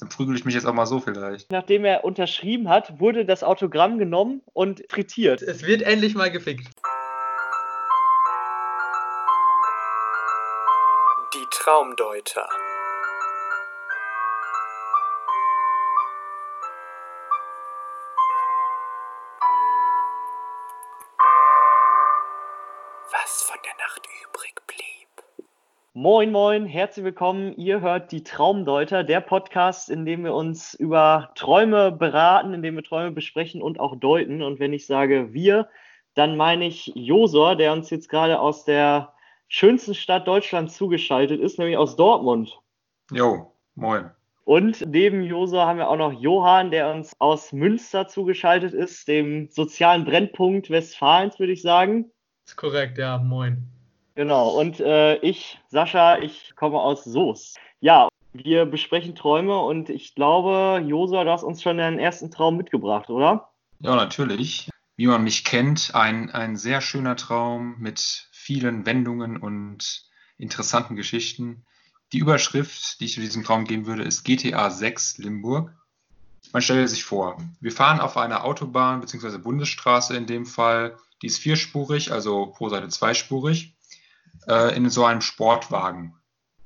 Dann prügel ich mich jetzt auch mal so vielleicht. Nachdem er unterschrieben hat, wurde das Autogramm genommen und frittiert. Es wird endlich mal gefickt. Die Traumdeuter. Moin, moin, herzlich willkommen. Ihr hört die Traumdeuter, der Podcast, in dem wir uns über Träume beraten, in dem wir Träume besprechen und auch deuten. Und wenn ich sage wir, dann meine ich Josor, der uns jetzt gerade aus der schönsten Stadt Deutschlands zugeschaltet ist, nämlich aus Dortmund. Jo, moin. Und neben Josor haben wir auch noch Johann, der uns aus Münster zugeschaltet ist, dem sozialen Brennpunkt Westfalens, würde ich sagen. Ist korrekt, ja, moin. Genau, und äh, ich, Sascha, ich komme aus Soos. Ja, wir besprechen Träume und ich glaube, Josua, du hast uns schon deinen ersten Traum mitgebracht, oder? Ja, natürlich. Wie man mich kennt, ein, ein sehr schöner Traum mit vielen Wendungen und interessanten Geschichten. Die Überschrift, die ich zu diesem Traum geben würde, ist GTA 6 Limburg. Man stelle sich vor, wir fahren auf einer Autobahn bzw. Bundesstraße in dem Fall. Die ist vierspurig, also pro Seite zweispurig, äh, in so einem Sportwagen,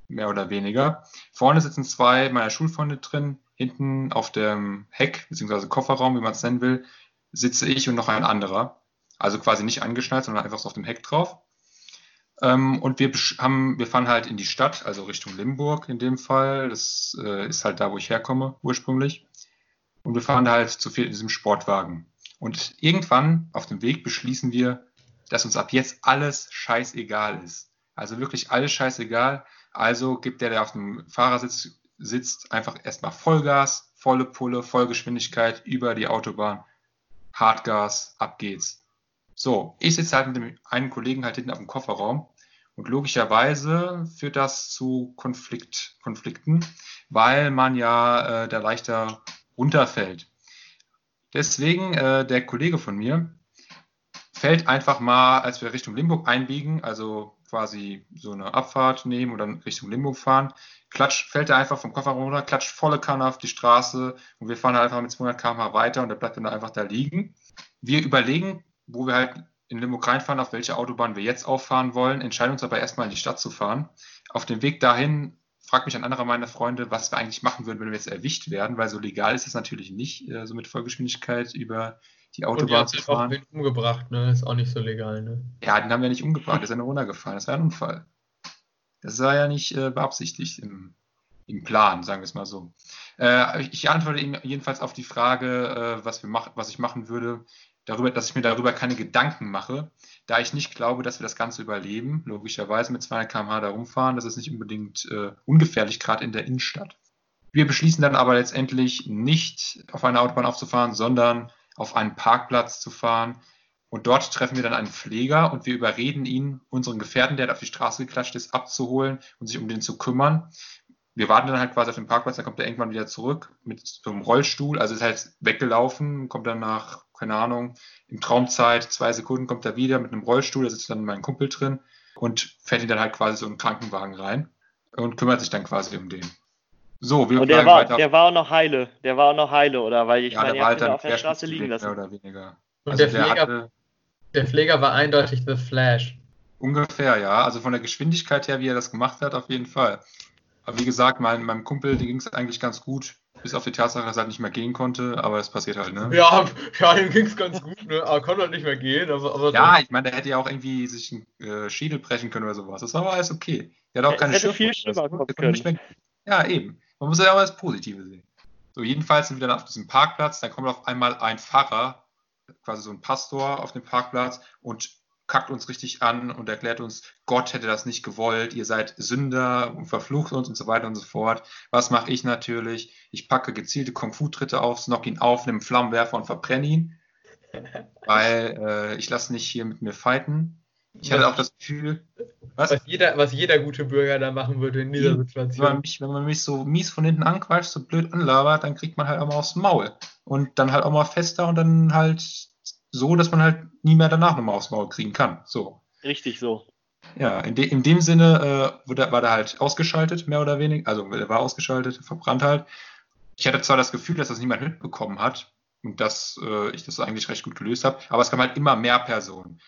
mehr oder weniger. Vorne sitzen zwei meiner Schulfreunde drin, hinten auf dem Heck bzw. Kofferraum, wie man es nennen will, sitze ich und noch ein anderer. Also quasi nicht angeschnallt, sondern einfach so auf dem Heck drauf. Ähm, und wir, haben, wir fahren halt in die Stadt, also Richtung Limburg in dem Fall. Das äh, ist halt da, wo ich herkomme ursprünglich. Und wir fahren halt zu viel in diesem Sportwagen. Und irgendwann auf dem Weg beschließen wir, dass uns ab jetzt alles scheißegal ist. Also wirklich alles scheißegal. Also gibt der, der auf dem Fahrersitz sitzt, einfach erstmal Vollgas, volle Pulle, Vollgeschwindigkeit über die Autobahn, Hartgas, ab geht's. So, ich sitze halt mit dem einen Kollegen halt hinten auf dem Kofferraum und logischerweise führt das zu Konflikt, Konflikten, weil man ja äh, da leichter runterfällt. Deswegen, äh, der Kollege von mir fällt einfach mal, als wir Richtung Limburg einbiegen, also quasi so eine Abfahrt nehmen dann Richtung Limburg fahren, klatscht, fällt er einfach vom Kofferraum runter, klatscht volle Kanne auf die Straße und wir fahren halt einfach mit 200 km/h weiter und der bleibt dann einfach da liegen. Wir überlegen, wo wir halt in Limburg reinfahren, auf welche Autobahn wir jetzt auffahren wollen, entscheiden uns aber erstmal in die Stadt zu fahren. Auf dem Weg dahin fragt mich ein anderer meiner Freunde, was wir eigentlich machen würden, wenn wir jetzt erwischt werden, weil so legal ist es natürlich nicht, äh, so mit Vollgeschwindigkeit über die Autobahn Und die zu fahren. Auch umgebracht, ne? Ist auch nicht so legal, ne? Ja, den haben wir nicht umgebracht, der ist ja nur runtergefallen. Das war ein Unfall. Das war ja nicht äh, beabsichtigt im, im Plan, sagen wir es mal so. Äh, ich antworte ihm jedenfalls auf die Frage, äh, was, wir mach, was ich machen würde, darüber, dass ich mir darüber keine Gedanken mache, da ich nicht glaube, dass wir das Ganze überleben. Logischerweise mit 200 km/h da rumfahren, das ist nicht unbedingt äh, ungefährlich, gerade in der Innenstadt. Wir beschließen dann aber letztendlich nicht auf eine Autobahn aufzufahren, sondern auf einen Parkplatz zu fahren. Und dort treffen wir dann einen Pfleger und wir überreden ihn, unseren Gefährten, der auf die Straße geklatscht ist, abzuholen und sich um den zu kümmern. Wir warten dann halt quasi auf den Parkplatz, dann kommt er irgendwann wieder zurück mit so einem Rollstuhl, also ist halt weggelaufen, kommt dann nach, keine Ahnung, im Traumzeit, zwei Sekunden kommt er wieder mit einem Rollstuhl, da sitzt dann mein Kumpel drin und fährt ihn dann halt quasi so in einen Krankenwagen rein und kümmert sich dann quasi um den. So, wir Und der war, der war auch noch heile. Der war auch noch heile, oder? Weil ich ja, meine, war halt dann auf der Straße liegen mehr lassen. oder weniger. Und Also der, der Pfleger, hatte der Pfleger war eindeutig The Flash. ungefähr, ja. Also von der Geschwindigkeit her, wie er das gemacht hat, auf jeden Fall. Aber wie gesagt, mein, meinem Kumpel, ging es eigentlich ganz gut, bis auf die Tatsache, dass er halt nicht mehr gehen konnte, aber es passiert halt, ne? Ja, ja ihm ging's ganz gut, ne? Aber konnte halt nicht mehr gehen. Aber, aber Ja, ich meine, der hätte ja auch irgendwie sich einen äh, Schädel brechen können oder sowas. Das war aber alles okay. Der hat auch Es keine hätte viel schlimmer kommen mehr- Ja, eben. Man muss ja auch das Positive sehen. So, jedenfalls sind wir dann auf diesem Parkplatz. Dann kommt auf einmal ein Pfarrer, quasi so ein Pastor auf den Parkplatz und kackt uns richtig an und erklärt uns, Gott hätte das nicht gewollt, ihr seid Sünder und verflucht uns und so weiter und so fort. Was mache ich natürlich? Ich packe gezielte Kung-Fu-Tritte auf, knock ihn auf, nehme einen Flammenwerfer und verbrenne ihn. Weil äh, ich lasse nicht hier mit mir fighten. Ich hatte auch das Gefühl, was? was, jeder, was jeder gute Bürger da machen würde in dieser Wenn man, Situation. mich, wenn man mich so mies von hinten anquatscht, so blöd anlabert, dann kriegt man halt auch mal aufs Maul. Und dann halt auch mal fester und dann halt so, dass man halt nie mehr danach nochmal aufs Maul kriegen kann. So. Richtig so. Ja, in, de, in dem Sinne äh, wurde, war der halt ausgeschaltet, mehr oder weniger. Also er war ausgeschaltet, verbrannt halt. Ich hatte zwar das Gefühl, dass das niemand mitbekommen hat und dass äh, ich das eigentlich recht gut gelöst habe, aber es kamen halt immer mehr Personen.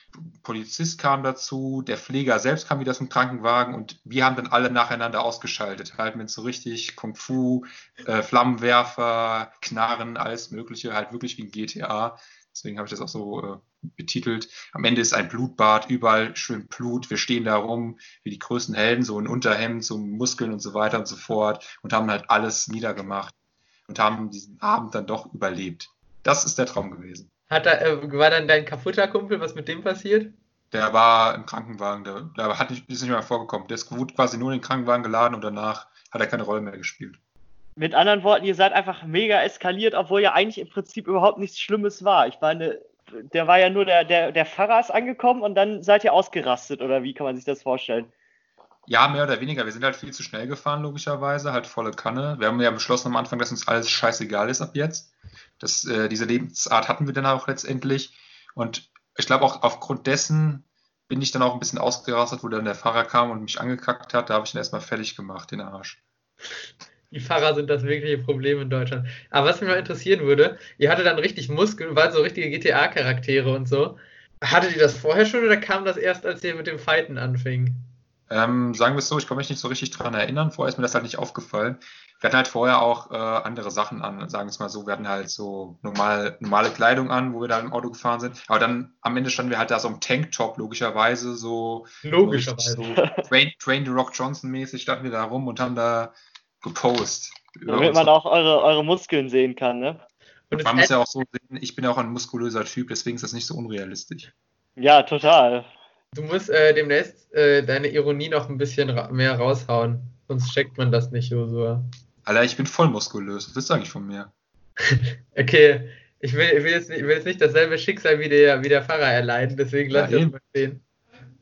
Polizist kam dazu, der Pfleger selbst kam wieder zum Krankenwagen und wir haben dann alle nacheinander ausgeschaltet. Halt mit so richtig Kung Fu, äh, Flammenwerfer, Knarren, alles Mögliche, halt wirklich wie ein GTA. Deswegen habe ich das auch so äh, betitelt. Am Ende ist ein Blutbad, überall schön Blut. Wir stehen da rum wie die größten Helden, so in Unterhemd, so Muskeln und so weiter und so fort und haben halt alles niedergemacht und haben diesen Abend dann doch überlebt. Das ist der Traum gewesen. Hat er, äh, war dann dein kaputter Kumpel, was mit dem passiert? Der war im Krankenwagen, der, der hat nicht, ist nicht mehr vorgekommen. Der ist wurde quasi nur in den Krankenwagen geladen und danach hat er keine Rolle mehr gespielt. Mit anderen Worten, ihr seid einfach mega eskaliert, obwohl ja eigentlich im Prinzip überhaupt nichts Schlimmes war. Ich meine, der war ja nur der, der, der Pfarrer ist angekommen und dann seid ihr ausgerastet, oder wie kann man sich das vorstellen? Ja, mehr oder weniger. Wir sind halt viel zu schnell gefahren, logischerweise, halt volle Kanne. Wir haben ja beschlossen am Anfang, dass uns alles scheißegal ist ab jetzt. Das, äh, diese Lebensart hatten wir dann auch letztendlich. Und ich glaube auch aufgrund dessen bin ich dann auch ein bisschen ausgerastet, wo dann der Fahrer kam und mich angekackt hat. Da habe ich ihn erstmal fertig gemacht, den Arsch. Die Fahrer sind das wirkliche Problem in Deutschland. Aber was mich mal interessieren würde, ihr hattet dann richtig Muskeln, waren so richtige GTA-Charaktere und so. Hattet ihr das vorher schon oder kam das erst, als ihr mit dem Fighten anfing? Ähm, sagen wir es so, ich kann mich nicht so richtig dran erinnern. Vorher ist mir das halt nicht aufgefallen. Wir hatten halt vorher auch äh, andere Sachen an, sagen wir es mal so. Wir hatten halt so normal, normale Kleidung an, wo wir da im Auto gefahren sind. Aber dann am Ende standen wir halt da so im Tanktop, logischerweise, so. Logischerweise. So, Train, Train the Rock Johnson mäßig standen wir da rum und haben da gepostet. Damit man auch eure, eure Muskeln sehen kann, ne? Und man muss ja auch so sehen, ich bin ja auch ein muskulöser Typ, deswegen ist das nicht so unrealistisch. Ja, total. Du musst äh, demnächst äh, deine Ironie noch ein bisschen ra mehr raushauen, sonst checkt man das nicht, Josua. Alter, ich bin voll muskulös, was ist eigentlich von mir? okay, ich will, ich, will jetzt nicht, ich will jetzt nicht dasselbe Schicksal wie der, wie der Pfarrer erleiden, deswegen lass ja, ich das mal stehen.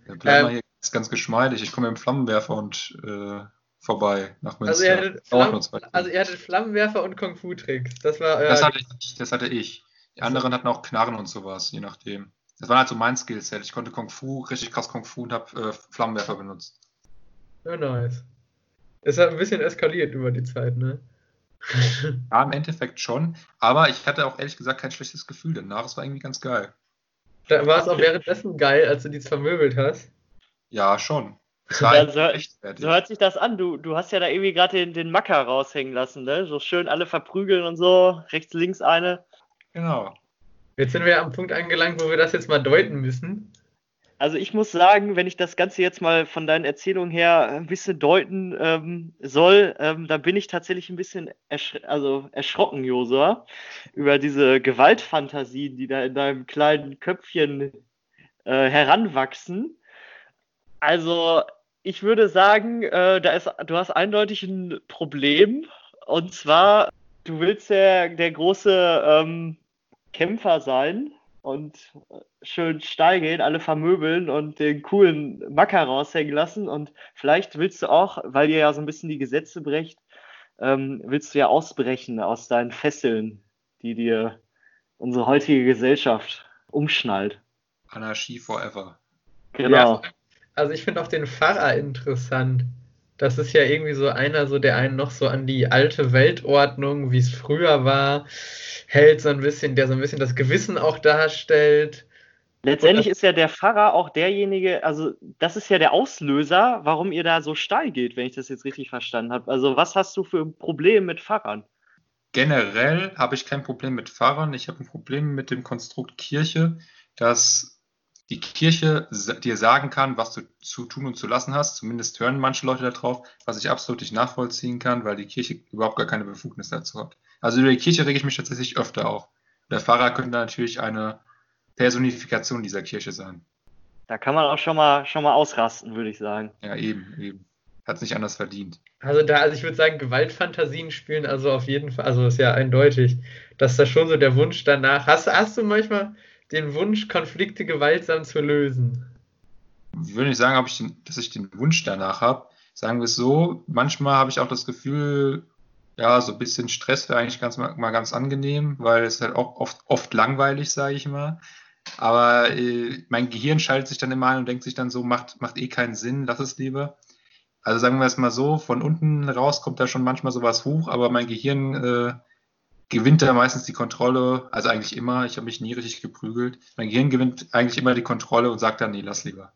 Ja, bleib ähm, mal hier ganz, ganz geschmeidig, ich komme mit dem Flammenwerfer und äh, vorbei nach Münster. Also ihr, hattet Flamm, also ihr hattet Flammenwerfer und Kung-Fu-Tricks. Das war das hatte ich. Das hatte ich. Die anderen hatten auch Knarren und sowas, je nachdem. Das war halt so mein Skillset. Ich konnte Kung Fu, richtig krass Kung Fu und habe äh, Flammenwerfer benutzt. Ja, nice. Es hat ein bisschen eskaliert über die Zeit, ne? ja, im Endeffekt schon. Aber ich hatte auch ehrlich gesagt kein schlechtes Gefühl danach. Es war irgendwie ganz geil. Da war es auch währenddessen geil, als du die vermöbelt hast? Ja, schon. Ja, so, so, hört sich das an. Du, du hast ja da irgendwie gerade den, den Macker raushängen lassen, ne? So schön alle verprügeln und so. Rechts, links eine. Genau. Jetzt sind wir am Punkt angelangt, wo wir das jetzt mal deuten müssen. Also ich muss sagen, wenn ich das Ganze jetzt mal von deinen Erzählungen her ein bisschen deuten ähm, soll, ähm, da bin ich tatsächlich ein bisschen ersch also erschrocken, Josua, über diese Gewaltfantasien, die da in deinem kleinen Köpfchen äh, heranwachsen. Also ich würde sagen, äh, da ist, du hast eindeutig ein Problem. Und zwar, du willst ja der große ähm, Kämpfer sein und schön steil gehen, alle vermöbeln und den coolen Macker raushängen lassen. Und vielleicht willst du auch, weil ihr ja so ein bisschen die Gesetze brecht, ähm, willst du ja ausbrechen aus deinen Fesseln, die dir unsere heutige Gesellschaft umschnallt. Anarchie forever. Genau. Ja, also ich finde auch den Pfarrer interessant. Das ist ja irgendwie so einer, so der einen noch so an die alte Weltordnung, wie es früher war, hält, so ein bisschen, der so ein bisschen das Gewissen auch darstellt. Letztendlich ist ja der Pfarrer auch derjenige, also das ist ja der Auslöser, warum ihr da so steil geht, wenn ich das jetzt richtig verstanden habe. Also was hast du für ein Problem mit Pfarrern? Generell habe ich kein Problem mit Pfarrern. Ich habe ein Problem mit dem Konstrukt Kirche, dass die Kirche dir sagen kann, was du zu tun und zu lassen hast. Zumindest hören manche Leute darauf, was ich absolut nicht nachvollziehen kann, weil die Kirche überhaupt gar keine Befugnis dazu hat. Also über die Kirche rege ich mich tatsächlich öfter auf. Der Pfarrer könnte natürlich eine Personifikation dieser Kirche sein. Da kann man auch schon mal, schon mal ausrasten, würde ich sagen. Ja, eben, eben. Hat es nicht anders verdient. Also da, also ich würde sagen, Gewaltfantasien spielen also auf jeden Fall, also ist ja eindeutig, dass da schon so der Wunsch danach. Hast, hast du manchmal, den Wunsch, Konflikte gewaltsam zu lösen? Ich würde nicht sagen, ich den, dass ich den Wunsch danach habe. Sagen wir es so, manchmal habe ich auch das Gefühl, ja, so ein bisschen Stress wäre eigentlich ganz, mal ganz angenehm, weil es halt auch oft, oft langweilig, sage ich mal. Aber äh, mein Gehirn schaltet sich dann immer ein und denkt sich dann so, macht, macht eh keinen Sinn, lass es lieber. Also sagen wir es mal so, von unten raus kommt da schon manchmal sowas hoch, aber mein Gehirn äh, gewinnt da meistens die Kontrolle, also eigentlich immer, ich habe mich nie richtig geprügelt. Mein Gehirn gewinnt eigentlich immer die Kontrolle und sagt dann, nee, lass lieber.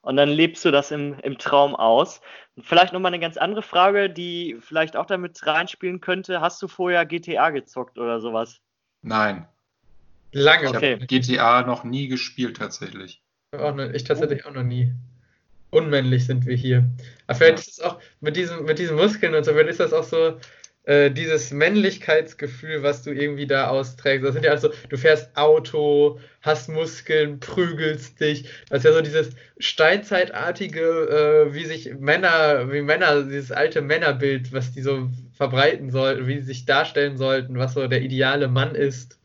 Und dann lebst du das im, im Traum aus. Und vielleicht nochmal eine ganz andere Frage, die vielleicht auch damit reinspielen könnte. Hast du vorher GTA gezockt oder sowas? Nein. Lange. Ich Okay. habe GTA noch nie gespielt tatsächlich. Auch noch, ich tatsächlich auch noch nie. Unmännlich sind wir hier. Aber vielleicht Ja. ist es auch mit diesen, mit diesen Muskeln und so, vielleicht ist das auch so äh, dieses Männlichkeitsgefühl, was du irgendwie da austrägst. Das sind ja also, du fährst Auto, hast Muskeln, prügelst dich. Das ist ja so dieses steinzeitartige, äh, wie sich Männer, wie Männer, dieses alte Männerbild, was die so verbreiten sollten, wie sie sich darstellen sollten, was so der ideale Mann ist.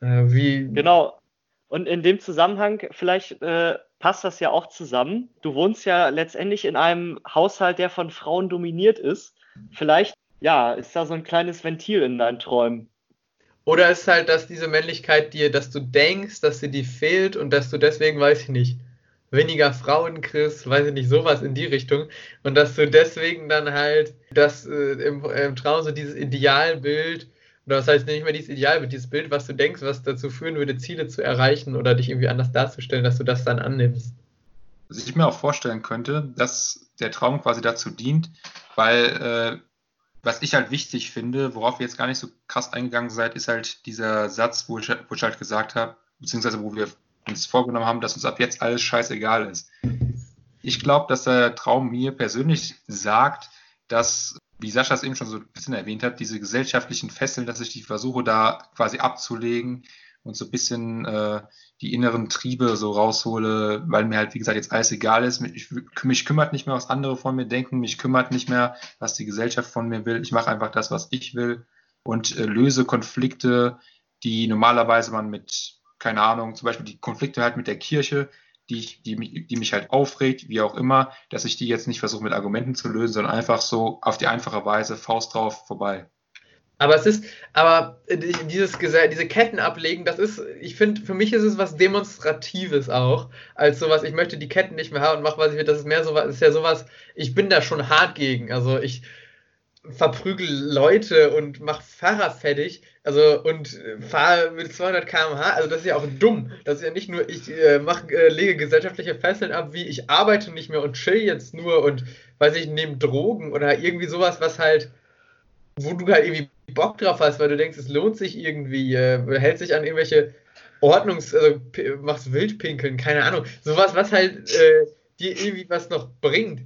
Äh, wie, Genau. Und in dem Zusammenhang, vielleicht äh, passt das ja auch zusammen. Du wohnst ja letztendlich in einem Haushalt, der von Frauen dominiert ist. Vielleicht, ja, ist da so ein kleines Ventil in deinen Träumen. Oder ist halt, dass diese Männlichkeit dir, dass du denkst, dass sie dir fehlt und dass du deswegen, weiß ich nicht, weniger Frauen kriegst, weiß ich nicht, sowas in die Richtung. Und dass du deswegen dann halt das äh, im, im Traum so dieses Idealbild, oder das heißt nicht mehr dieses Idealbild, dieses Bild, was du denkst, was dazu führen würde, Ziele zu erreichen oder dich irgendwie anders darzustellen, dass du das dann annimmst. Was ich mir auch vorstellen könnte, dass der Traum quasi dazu dient, weil äh, was ich halt wichtig finde, worauf ihr jetzt gar nicht so krass eingegangen seid, ist halt dieser Satz, wo ich, wo ich halt gesagt habe, beziehungsweise wo wir uns vorgenommen haben, dass uns ab jetzt alles scheißegal ist. Ich glaube, dass der Traum mir persönlich sagt, dass, wie Sascha es eben schon so ein bisschen erwähnt hat, diese gesellschaftlichen Fesseln, dass ich die versuche da quasi abzulegen und so ein bisschen äh, die inneren Triebe so raushole, weil mir halt, wie gesagt, jetzt alles egal ist. Mich, mich kümmert nicht mehr, was andere von mir denken, mich kümmert nicht mehr, was die Gesellschaft von mir will. Ich mache einfach das, was ich will und äh, löse Konflikte, die normalerweise man mit, keine Ahnung, zum Beispiel die Konflikte halt mit der Kirche, die, ich, die, die mich halt aufregt, wie auch immer, dass ich die jetzt nicht versuche mit Argumenten zu lösen, sondern einfach so auf die einfache Weise, Faust drauf, vorbei. Aber es ist, aber äh, dieses, diese Ketten ablegen, das ist, ich finde, für mich ist es was Demonstratives auch, als sowas, ich möchte die Ketten nicht mehr haben und mache, was ich will. Das ist mehr sowas, ist ja sowas, ich bin da schon hart gegen. Also ich verprügel Leute und mach Fahrer fertig, also und fahre mit 200 km/h, also das ist ja auch dumm. Das ist ja nicht nur, ich äh, mach, äh, lege gesellschaftliche Fesseln ab, wie ich arbeite nicht mehr und chill jetzt nur und weiß ich, nehme Drogen oder irgendwie sowas, was halt wo du halt irgendwie Bock drauf hast, weil du denkst, es lohnt sich irgendwie, äh, hält sich an irgendwelche Ordnungs-, also machst Wildpinkeln, keine Ahnung. Sowas, was halt äh, dir irgendwie was noch bringt.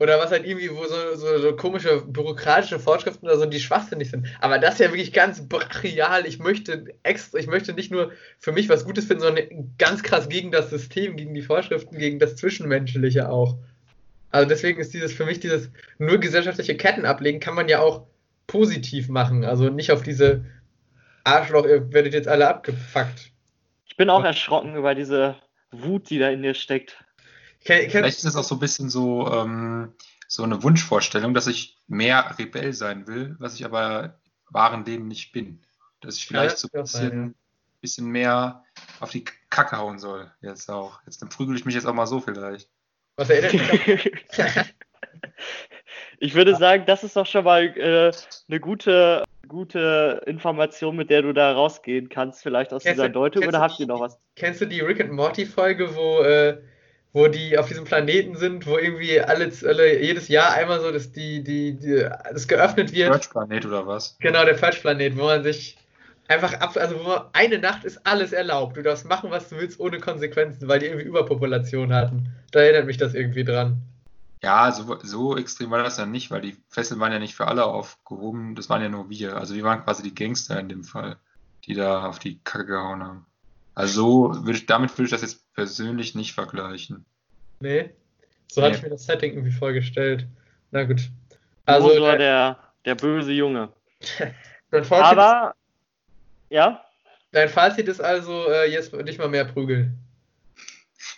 Oder was halt irgendwie, wo so, so, so komische bürokratische Vorschriften oder so, die schwachsinnig sind. Aber das ist ja wirklich ganz brachial. Ich möchte extra, ich möchte nicht nur für mich was Gutes finden, sondern ganz krass gegen das System, gegen die Vorschriften, gegen das Zwischenmenschliche auch. Also deswegen ist dieses für mich dieses nur gesellschaftliche Ketten ablegen, kann man ja auch positiv machen. Also nicht auf diese Arschloch, ihr werdet jetzt alle abgefuckt. Ich bin auch erschrocken über diese Wut, die da in dir steckt. Vielleicht ist es auch so ein bisschen so, ähm, so eine Wunschvorstellung, dass ich mehr Rebell sein will, was ich aber wahren Leben nicht bin. Dass ich vielleicht das so ein auch sein, bisschen, bisschen mehr auf die Kacke hauen soll. Jetzt auch. Jetzt dann prügel ich mich jetzt auch mal so vielleicht. was erinnert mich an- Ich würde sagen, das ist doch schon mal äh, eine gute, gute Information, mit der du da rausgehen kannst, vielleicht aus Kennst dieser du- Deutung. kennst Oder du habt ihr die- noch was? Kennst du die Rick and Morty Folge, wo, äh, wo die auf diesem Planeten sind, wo irgendwie alle, alle jedes Jahr einmal so dass die, die, die, das geöffnet wird? Search-Planet oder was? Genau, der Purge-Planet, wo man sich einfach ab, also wo man, eine Nacht ist alles erlaubt. Du darfst machen, was du willst, ohne Konsequenzen, weil die irgendwie Überpopulation hatten. Da erinnert mich das irgendwie dran. Ja, so, so extrem war das ja nicht, weil die Fesseln waren ja nicht für alle aufgehoben, das waren ja nur wir. Also wir waren quasi die Gangster in dem Fall, die da auf die Kacke gehauen haben. Also so würde ich, damit würde ich das jetzt persönlich nicht vergleichen. Nee? So hatte Nee. ich mir das Setting irgendwie vorgestellt. Na gut. Also, Also, dein, der, der böse Junge. dein, Fazit ist, Aber, ja, dein Fazit ist also, äh, jetzt nicht mal mehr prügeln.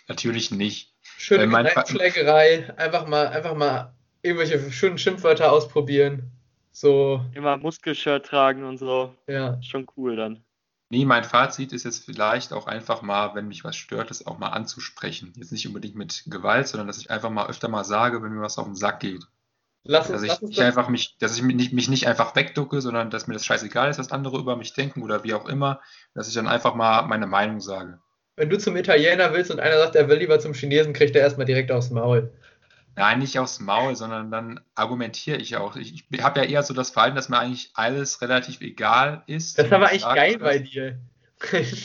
Natürlich nicht. Schöne Äh, Kneipenschlägerei, einfach mal, einfach mal irgendwelche schönen Schimpfwörter ausprobieren. So, immer Muskelshirt tragen und so. ja. Schon cool dann. Nee, mein Fazit ist jetzt vielleicht auch einfach mal, wenn mich was stört, es auch mal anzusprechen. Jetzt nicht unbedingt mit Gewalt, sondern dass ich einfach mal öfter mal sage, wenn mir was auf den Sack geht. Lass uns, Dass ich lass uns nicht das, einfach mich, dass ich mich nicht, mich nicht einfach wegducke, sondern dass mir das scheißegal ist, was andere über mich denken oder wie auch immer, dass ich dann einfach mal meine Meinung sage. Wenn du zum Italiener willst und einer sagt, er will lieber zum Chinesen, kriegt er erstmal direkt aufs Maul. Nein, nicht aufs Maul, sondern dann argumentiere ich auch. Ich, ich habe ja eher so das Verhalten, dass mir eigentlich alles relativ egal ist. Das ist aber Und ich eigentlich sage geil bei dir.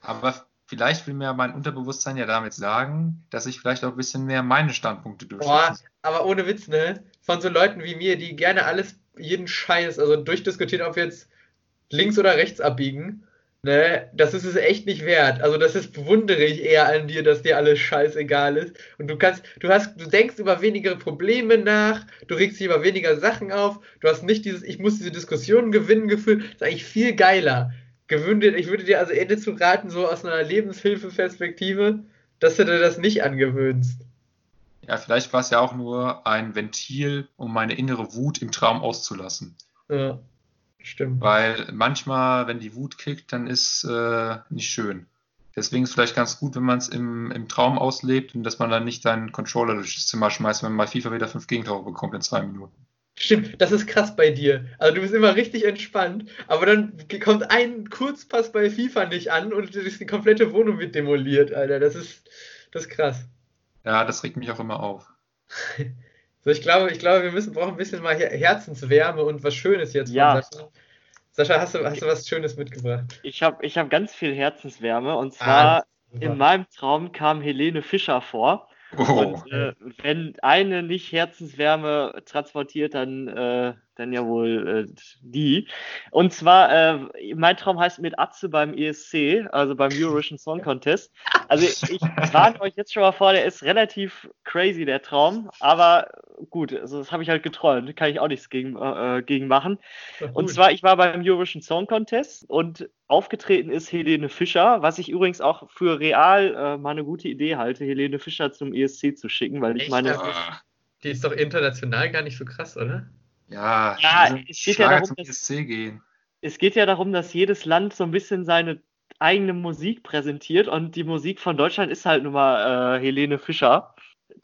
Aber vielleicht will mir mein Unterbewusstsein ja damit sagen, dass ich vielleicht auch ein bisschen mehr meine Standpunkte Boah, durchsetze. aber ohne Witz, ne? Von so Leuten wie mir, die gerne alles, jeden Scheiß, also durchdiskutieren, ob wir jetzt links oder rechts abbiegen, ne? Das ist es echt nicht wert. Also das ist, bewundere ich eher an dir, dass dir alles scheißegal ist. Und du kannst, du hast, du denkst über weniger Probleme nach, du regst dich über weniger Sachen auf, du hast nicht dieses, ich muss diese Diskussionen gewinnen Gefühl. Das ist eigentlich viel geiler. Gewöhn dir, ich würde dir also eher dazu raten, so aus einer Lebenshilfeperspektive, dass du dir das nicht angewöhnst. Ja, vielleicht war es ja auch nur ein Ventil, um meine innere Wut im Traum auszulassen. Ja, stimmt. Weil manchmal, wenn die Wut kickt, dann ist äh, nicht schön. Deswegen ist es vielleicht ganz gut, wenn man es im, im Traum auslebt und dass man dann nicht seinen Controller durchs Zimmer schmeißt, wenn man bei FIFA wieder fünf Gegentore bekommt in zwei Minuten. Stimmt, das ist krass bei dir. Also du bist immer richtig entspannt, aber dann kommt ein Kurzpass bei FIFA nicht an und die komplette Wohnung wird demoliert, Alter. Das ist, das ist krass. Ja, das regt mich auch immer auf. So, ich glaube, ich glaube, wir müssen brauchen ein bisschen mal Her Herzenswärme und was Schönes jetzt von Ja. Sascha. Sascha, hast du, hast du was Schönes mitgebracht? Ich habe ich hab ganz viel Herzenswärme und Ah, zwar super. in meinem Traum kam Helene Fischer vor. Oh, Und äh, wenn eine nicht Herzenswärme transportiert, dann, äh, dann ja wohl äh, die. Und zwar, äh, mein Traum heißt mit Atze beim ESC, also beim Eurovision Song Contest. Also ich warne euch jetzt schon mal vor, der ist relativ crazy, der Traum. Aber gut, also das habe ich halt geträumt, kann ich auch nichts gegen, äh, gegen machen. Und zwar, ich war beim Eurovision Song Contest und aufgetreten ist Helene Fischer, was ich übrigens auch für real äh, mal eine gute Idee halte, Helene Fischer zum ESC zu schicken, weil ich Echt? meine, ah, Die ist doch international gar nicht so krass, oder? Ja, Ja, es geht ja Schlager darum, zum dass- gehen. es geht ja darum, dass jedes Land so ein bisschen seine eigene Musik präsentiert und die Musik von Deutschland ist halt nun mal äh, Helene Fischer.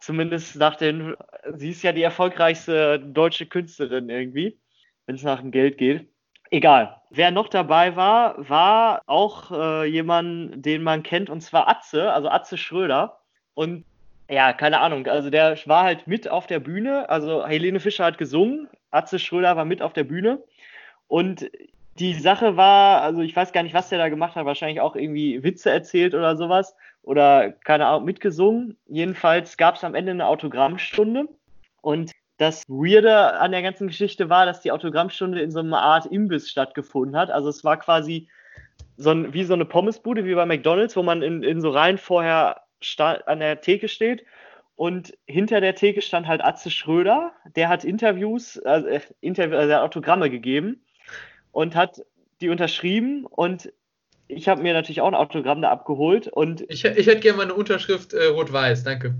Zumindest nach den, sie ist ja die erfolgreichste deutsche Künstlerin irgendwie, wenn es nach dem Geld geht. Egal. Wer noch dabei war, war auch äh, jemand, den man kennt, und zwar Atze, also Atze Schröder. Und ja, keine Ahnung, also der war halt mit auf der Bühne. Also Helene Fischer hat gesungen, Atze Schröder war mit auf der Bühne. Und die Sache war, also ich weiß gar nicht, was der da gemacht hat, wahrscheinlich auch irgendwie Witze erzählt oder sowas oder keine Ahnung, mitgesungen. Jedenfalls gab es am Ende eine Autogrammstunde und das Weirde an der ganzen Geschichte war, dass die Autogrammstunde in so einer Art Imbiss stattgefunden hat. Also es war quasi so ein, wie so eine Pommesbude wie bei McDonalds, wo man in, in so Reihen vorher an der Theke steht. Und hinter der Theke stand halt Atze Schröder, der hat Interviews, also, äh, Interview, also Autogramme gegeben und hat die unterschrieben. Und ich habe mir natürlich auch ein Autogramm da abgeholt und Ich, ich hätte gerne mal eine Unterschrift äh, rot-weiß, danke.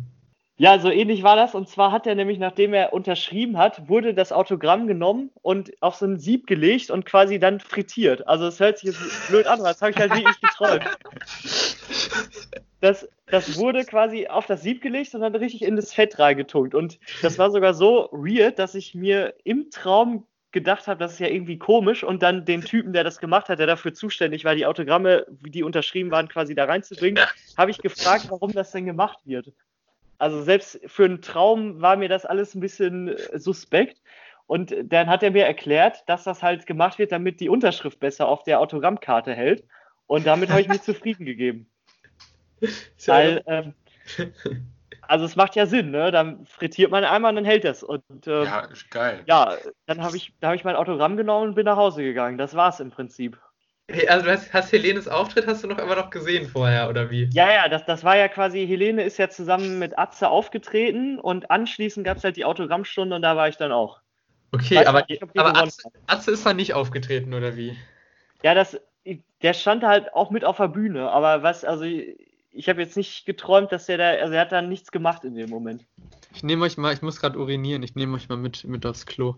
Ja, so ähnlich war das und zwar hat er nämlich, nachdem er unterschrieben hat, wurde das Autogramm genommen und auf so ein Sieb gelegt und quasi dann frittiert. Also es hört sich jetzt blöd an, aber das habe ich halt wirklich geträumt. Das, das wurde quasi auf das Sieb gelegt und dann richtig in das Fett reingetunkt. Und das war sogar so weird, dass ich mir im Traum gedacht habe, das ist ja irgendwie komisch und dann den Typen, der das gemacht hat, der dafür zuständig war, die Autogramme, die unterschrieben waren, quasi da reinzubringen, habe ich gefragt, warum das denn gemacht wird. Also selbst für einen Traum war mir das alles ein bisschen äh, suspekt. Und dann hat er mir erklärt, dass das halt gemacht wird, damit die Unterschrift besser auf der Autogrammkarte hält. Und damit habe ich mich zufrieden gegeben. Ja Weil, ähm, also es macht ja Sinn, ne? Dann frittiert man einmal und dann hält das. Und ähm, ja. Ja, geil. dann habe ich, da habe ich mein Autogramm genommen und bin nach Hause gegangen. Das war's im Prinzip. Hey, also du hast, hast Helenes Auftritt hast du noch aber noch gesehen vorher, oder wie? Ja, ja, das, das war ja quasi, Helene ist ja zusammen mit Atze aufgetreten und anschließend gab es halt die Autogrammstunde und da war ich dann auch. Okay, Weiß aber, nicht, aber Atze, Atze ist dann nicht aufgetreten, oder wie? Ja, das, der stand halt auch mit auf der Bühne, aber was, also ich habe jetzt nicht geträumt, dass der da, also er hat da nichts gemacht in dem Moment. Ich nehme euch mal, ich muss gerade urinieren, ich nehme euch mal mit, mit aufs Klo.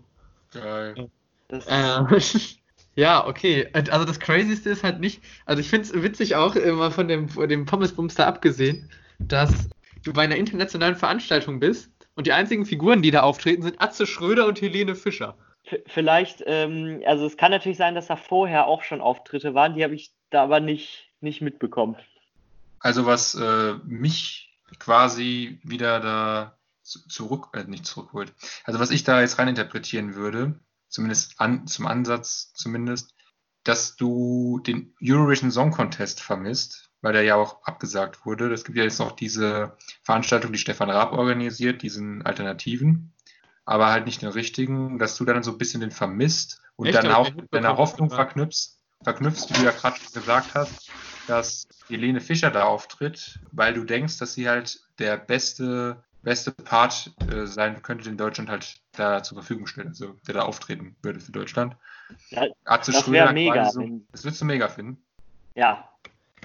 Geil. Das, Äh, Ja, okay. Also das Crazyste ist halt nicht, also ich finde es witzig auch, immer von dem, von dem Pommesbumster abgesehen, dass du bei einer internationalen Veranstaltung bist und die einzigen Figuren, die da auftreten, sind Atze Schröder und Helene Fischer. V vielleicht, ähm, also es kann natürlich sein, dass da vorher auch schon Auftritte waren, die habe ich da aber nicht, nicht mitbekommen. Also was äh, mich quasi wieder da zurück, äh, nicht zurückholt. Also was ich da jetzt reininterpretieren würde, zumindest an, zum Ansatz zumindest, dass du den Eurovision Song Contest vermisst, weil der ja auch abgesagt wurde. Es gibt ja jetzt noch diese Veranstaltung, die Stefan Raab organisiert, diesen Alternativen, aber halt nicht den richtigen, dass du dann so ein bisschen den vermisst und Echt? dann auch deine Hoffnung verknüpfst, verknüpfst, wie du ja gerade gesagt hast, dass Helene Fischer da auftritt, weil du denkst, dass sie halt der beste beste Part äh, sein könnte, den Deutschland halt da zur Verfügung stellt, also der da auftreten würde für Deutschland. Ja, Atze das wäre mega. So, das würdest du mega finden. Ja.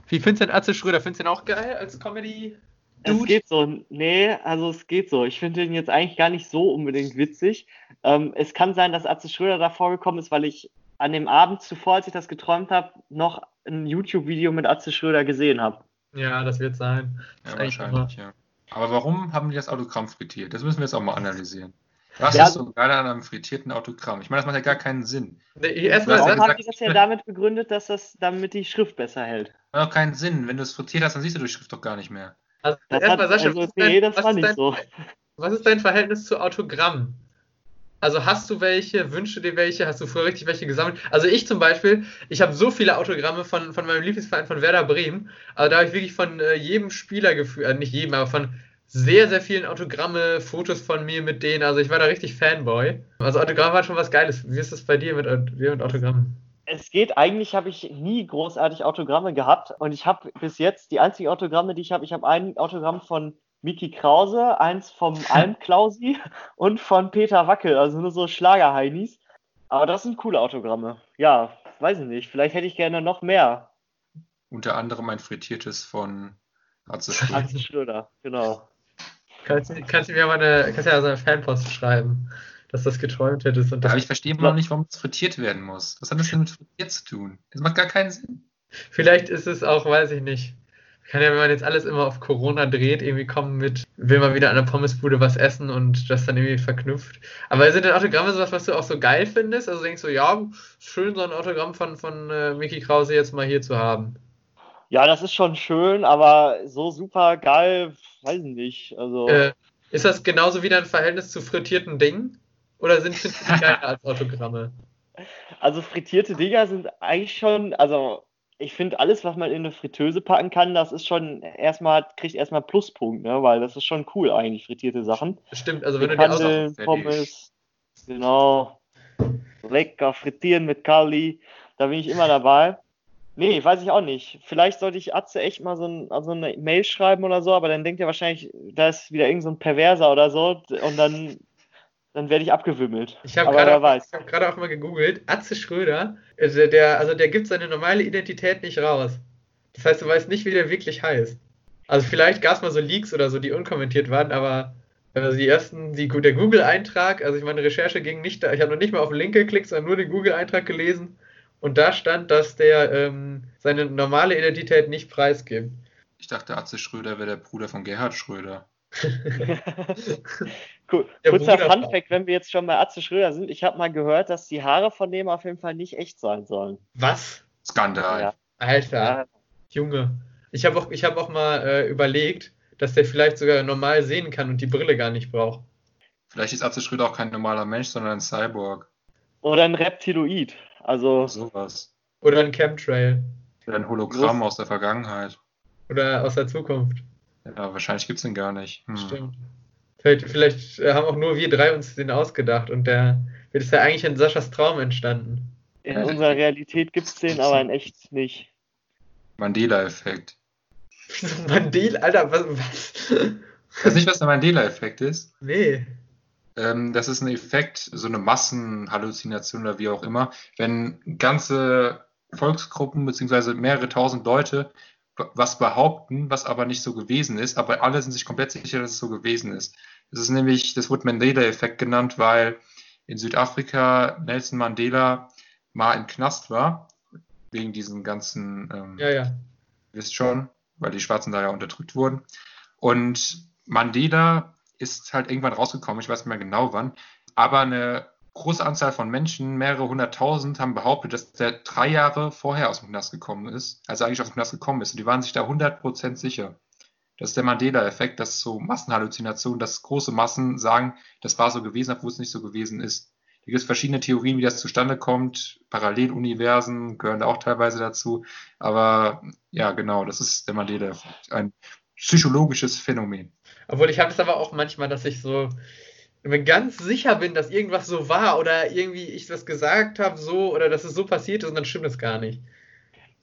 Wie findest du denn Atze Schröder? Findest du den auch geil als Comedy? Dude? Es geht so. Nee, also es geht so. Ich finde den jetzt eigentlich gar nicht so unbedingt witzig. Ähm, es kann sein, dass Atze Schröder da vorgekommen ist, weil ich an dem Abend zuvor, als ich das geträumt habe, noch ein YouTube-Video mit Atze Schröder gesehen habe. Ja, das wird sein. Ja, wahrscheinlich, ja. Aber warum haben die das Autogramm frittiert? Das müssen wir jetzt auch mal analysieren. Was Ja. ist so geil an einem frittierten Autogramm? Ich meine, das macht ja gar keinen Sinn. Nee, erstmal, Warum ja haben die das ja damit begründet, dass das damit die Schrift besser hält? Macht auch keinen Sinn. Wenn du es frittiert hast, dann siehst du die Schrift doch gar nicht mehr. also Das erstmal, Sascha, also, was, ist nee, dein, das was, ist dein, so. was ist dein Verhältnis zu Autogramm? Also hast du welche? Wünschst du dir welche? Hast du früher richtig welche gesammelt? Also ich zum Beispiel, ich habe so viele Autogramme von, von meinem Lieblingsverein von Werder Bremen. Also da habe ich wirklich von äh, jedem Spieler gefühlt, äh, nicht jedem, aber von sehr, sehr vielen Autogramme, Fotos von mir mit denen. Also ich war da richtig Fanboy. Also Autogramm war schon was Geiles. Wie ist das bei dir mit, dir mit Autogrammen? Es geht, eigentlich habe ich nie großartig Autogramme gehabt und ich habe bis jetzt die einzigen Autogramme, die ich habe, ich habe ein Autogramm von Miki Krause, eins vom Almklausi und von Peter Wackel, also nur so Schlagerheinis. Aber das sind coole Autogramme. Ja, weiß ich nicht. Vielleicht hätte ich gerne noch mehr. Unter anderem ein frittiertes von Atze Atze Schröder. Schröder, genau. Kannst, du- kannst du mir mal eine, kannst ja so eine Fanpost schreiben, dass du das geträumt hättest und das Aber ich verstehe immer noch nicht, warum es frittiert werden muss. Was hat das denn mit frittiert zu tun? Das macht gar keinen Sinn. Vielleicht ist es auch, weiß ich nicht. Kann ja, wenn man jetzt alles immer auf Corona dreht, irgendwie kommen mit, will man wieder an der Pommesbude was essen und das dann irgendwie verknüpft. Aber sind denn Autogramme sowas, was du auch so geil findest? Also denkst du, ja, schön so ein Autogramm von, von äh, Mickey Krause jetzt mal hier zu haben. Ja, das ist schon schön, aber so super geil, weiß ich nicht. Also, Äh, ist das genauso wie dein Verhältnis zu frittierten Dingen? Oder sind die geiler als Autogramme? also frittierte Dinger sind eigentlich schon, also ich finde alles, was man in eine Fritteuse packen kann, das ist schon erstmal, kriegt erstmal Pluspunkt, ne? Weil das ist schon cool eigentlich, frittierte Sachen. Stimmt, also wenn du die. Pommes, genau. Lecker frittieren mit Kali, da bin ich immer dabei. Nee, weiß ich auch nicht. Vielleicht sollte ich Atze echt mal so, ein, so eine Mail schreiben oder so, aber dann denkt er wahrscheinlich, da ist wieder irgend so ein Perverser oder so und dann, dann werde ich abgewimmelt. Ich habe aber gerade wer auch, weiß. ich hab gerade auch mal gegoogelt, Atze Schröder, der, der, also der gibt seine normale Identität nicht raus. Das heißt, du weißt nicht, wie der wirklich heißt. Also vielleicht gab es mal so Leaks oder so, die unkommentiert waren, aber also die ersten, die, der Google-Eintrag, also ich meine Recherche ging nicht da, ich habe noch nicht mal auf den Link geklickt, sondern nur den Google-Eintrag gelesen und da stand, dass der ähm, seine normale Identität nicht preisgibt. Ich dachte, Atze Schröder wäre der Bruder von Gerhard Schröder. Cool. Der Kurzer Bruder- Fun Fact, wenn wir jetzt schon bei Atze Schröder sind, ich habe mal gehört, dass die Haare von dem auf jeden Fall nicht echt sein sollen. Was? Skandal. Ja. Alter. Ja, Junge. Ich habe auch, ich hab auch mal äh, überlegt, dass der vielleicht sogar normal sehen kann und die Brille gar nicht braucht. Vielleicht ist Atze Schröder auch kein normaler Mensch, sondern ein Cyborg. Oder ein Reptiloid. Also, Sowas. Oder ein Chemtrail. Oder ein Hologramm Los. aus der Vergangenheit. Oder aus der Zukunft. Ja, wahrscheinlich gibt es den gar nicht. Hm. Stimmt. Vielleicht, vielleicht äh, haben auch nur wir drei uns den ausgedacht und der wird ist ja eigentlich in Saschas Traum entstanden. in unserer Realität gibt es den, aber in echt nicht. Mandela-Effekt. Mandela? Alter, was? was? Weißt nicht, was der Mandela-Effekt ist? nee. Ähm, das ist ein Effekt, so eine Massenhalluzination oder wie auch immer, wenn ganze Volksgruppen beziehungsweise mehrere tausend Leute was behaupten, was aber nicht so gewesen ist, aber alle sind sich komplett sicher, dass es so gewesen ist. Das ist nämlich, das wurde Mandela-Effekt genannt, weil in Südafrika Nelson Mandela mal im Knast war, wegen diesen ganzen, ähm, Ja, ja. wisst schon, weil die Schwarzen da ja unterdrückt wurden. Und Mandela ist halt irgendwann rausgekommen, ich weiß nicht mehr genau wann, aber eine große Anzahl von Menschen, mehrere hunderttausend, haben behauptet, dass der drei Jahre vorher aus dem Knast gekommen ist, also eigentlich aus dem Knast gekommen ist. Und die waren sich da 100% sicher. Das ist der Mandela-Effekt, dass so Massenhalluzinationen, dass große Massen sagen, das war so gewesen, obwohl es nicht so gewesen ist. Da gibt es verschiedene Theorien, wie das zustande kommt. Paralleluniversen gehören da auch teilweise dazu. Aber ja, genau, das ist der Mandela-Effekt. Ein psychologisches Phänomen. Obwohl ich habe es aber auch manchmal, dass ich so mir ganz sicher bin, dass irgendwas so war oder irgendwie ich das gesagt habe so oder dass es so passiert ist und dann stimmt es gar nicht.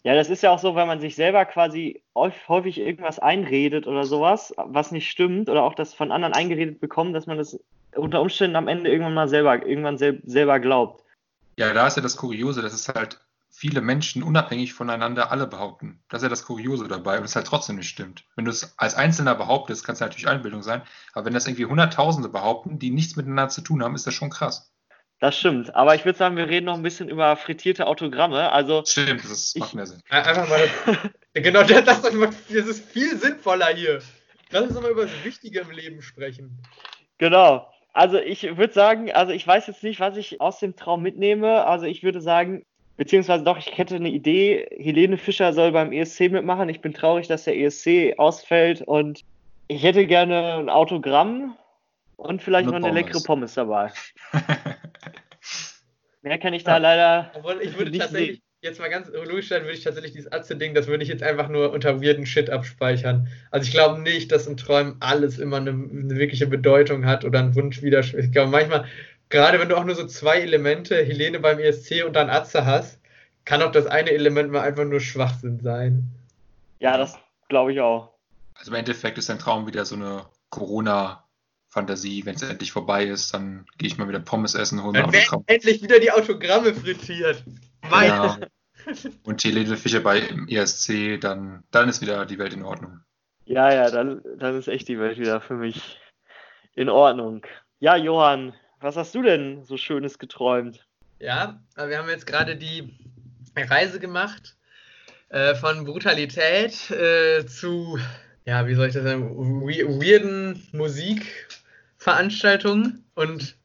Ja, das ist ja auch so, wenn man sich selber quasi häufig, irgendwas einredet oder sowas, was nicht stimmt, oder auch das von anderen eingeredet bekommt, dass man das unter Umständen am Ende irgendwann mal selber, irgendwann sel selber glaubt. Ja, da ist ja das Kuriose, dass es halt viele Menschen unabhängig voneinander alle behaupten. Das ist ja das Kuriose dabei und es halt trotzdem nicht stimmt. Wenn du es als Einzelner behauptest, kann es natürlich Einbildung sein, aber wenn das irgendwie Hunderttausende behaupten, die nichts miteinander zu tun haben, ist das schon krass. Das stimmt. Aber ich würde sagen, wir reden noch ein bisschen über frittierte Autogramme. Also, Stimmt, das Ich- macht mehr Sinn. Ein- Einfach mal das, genau, das, das, das ist viel sinnvoller hier. Lass uns mal über das Wichtige im Leben sprechen. genau. Also, ich würde sagen, also ich weiß jetzt nicht, was ich aus dem Traum mitnehme. Also, ich würde sagen, beziehungsweise doch, ich hätte eine Idee. Helene Fischer soll beim ESC mitmachen. Ich bin traurig, dass der ESC ausfällt und ich hätte gerne ein Autogramm und vielleicht Eine noch eine leckere Pommes. Pommes dabei. Mehr kann ich da leider Obwohl ich würde nicht tatsächlich, sehen. jetzt mal ganz logisch sein, würde ich tatsächlich dieses Atze-Ding, das würde ich jetzt einfach nur unter weirden Shit abspeichern. Also ich glaube nicht, dass in Träumen alles immer eine, eine wirkliche Bedeutung hat oder ein Wunsch widerspricht. Ich glaube manchmal, gerade wenn du auch nur so zwei Elemente, Helene beim ESC und dann Atze hast, kann auch das eine Element mal einfach nur Schwachsinn sein. Ja, das glaube ich auch. Also im Endeffekt ist dein Traum wieder so eine Corona-Fantasie. Wenn es endlich vorbei ist, dann gehe ich mal wieder Pommes essen, hole mir Dann werden Autogramm. endlich wieder die Autogramme frittiert. Mein Ja. Und Helene Fischer bei im ESC, dann, dann ist wieder die Welt in Ordnung. Ja, ja, dann, dann ist echt die Welt wieder für mich in Ordnung. Ja, Johann, was hast du denn so Schönes geträumt? Ja, aber wir haben jetzt gerade die Reise gemacht äh, von Brutalität äh, zu, ja, wie soll ich das sagen, we weirden Musikveranstaltungen. Und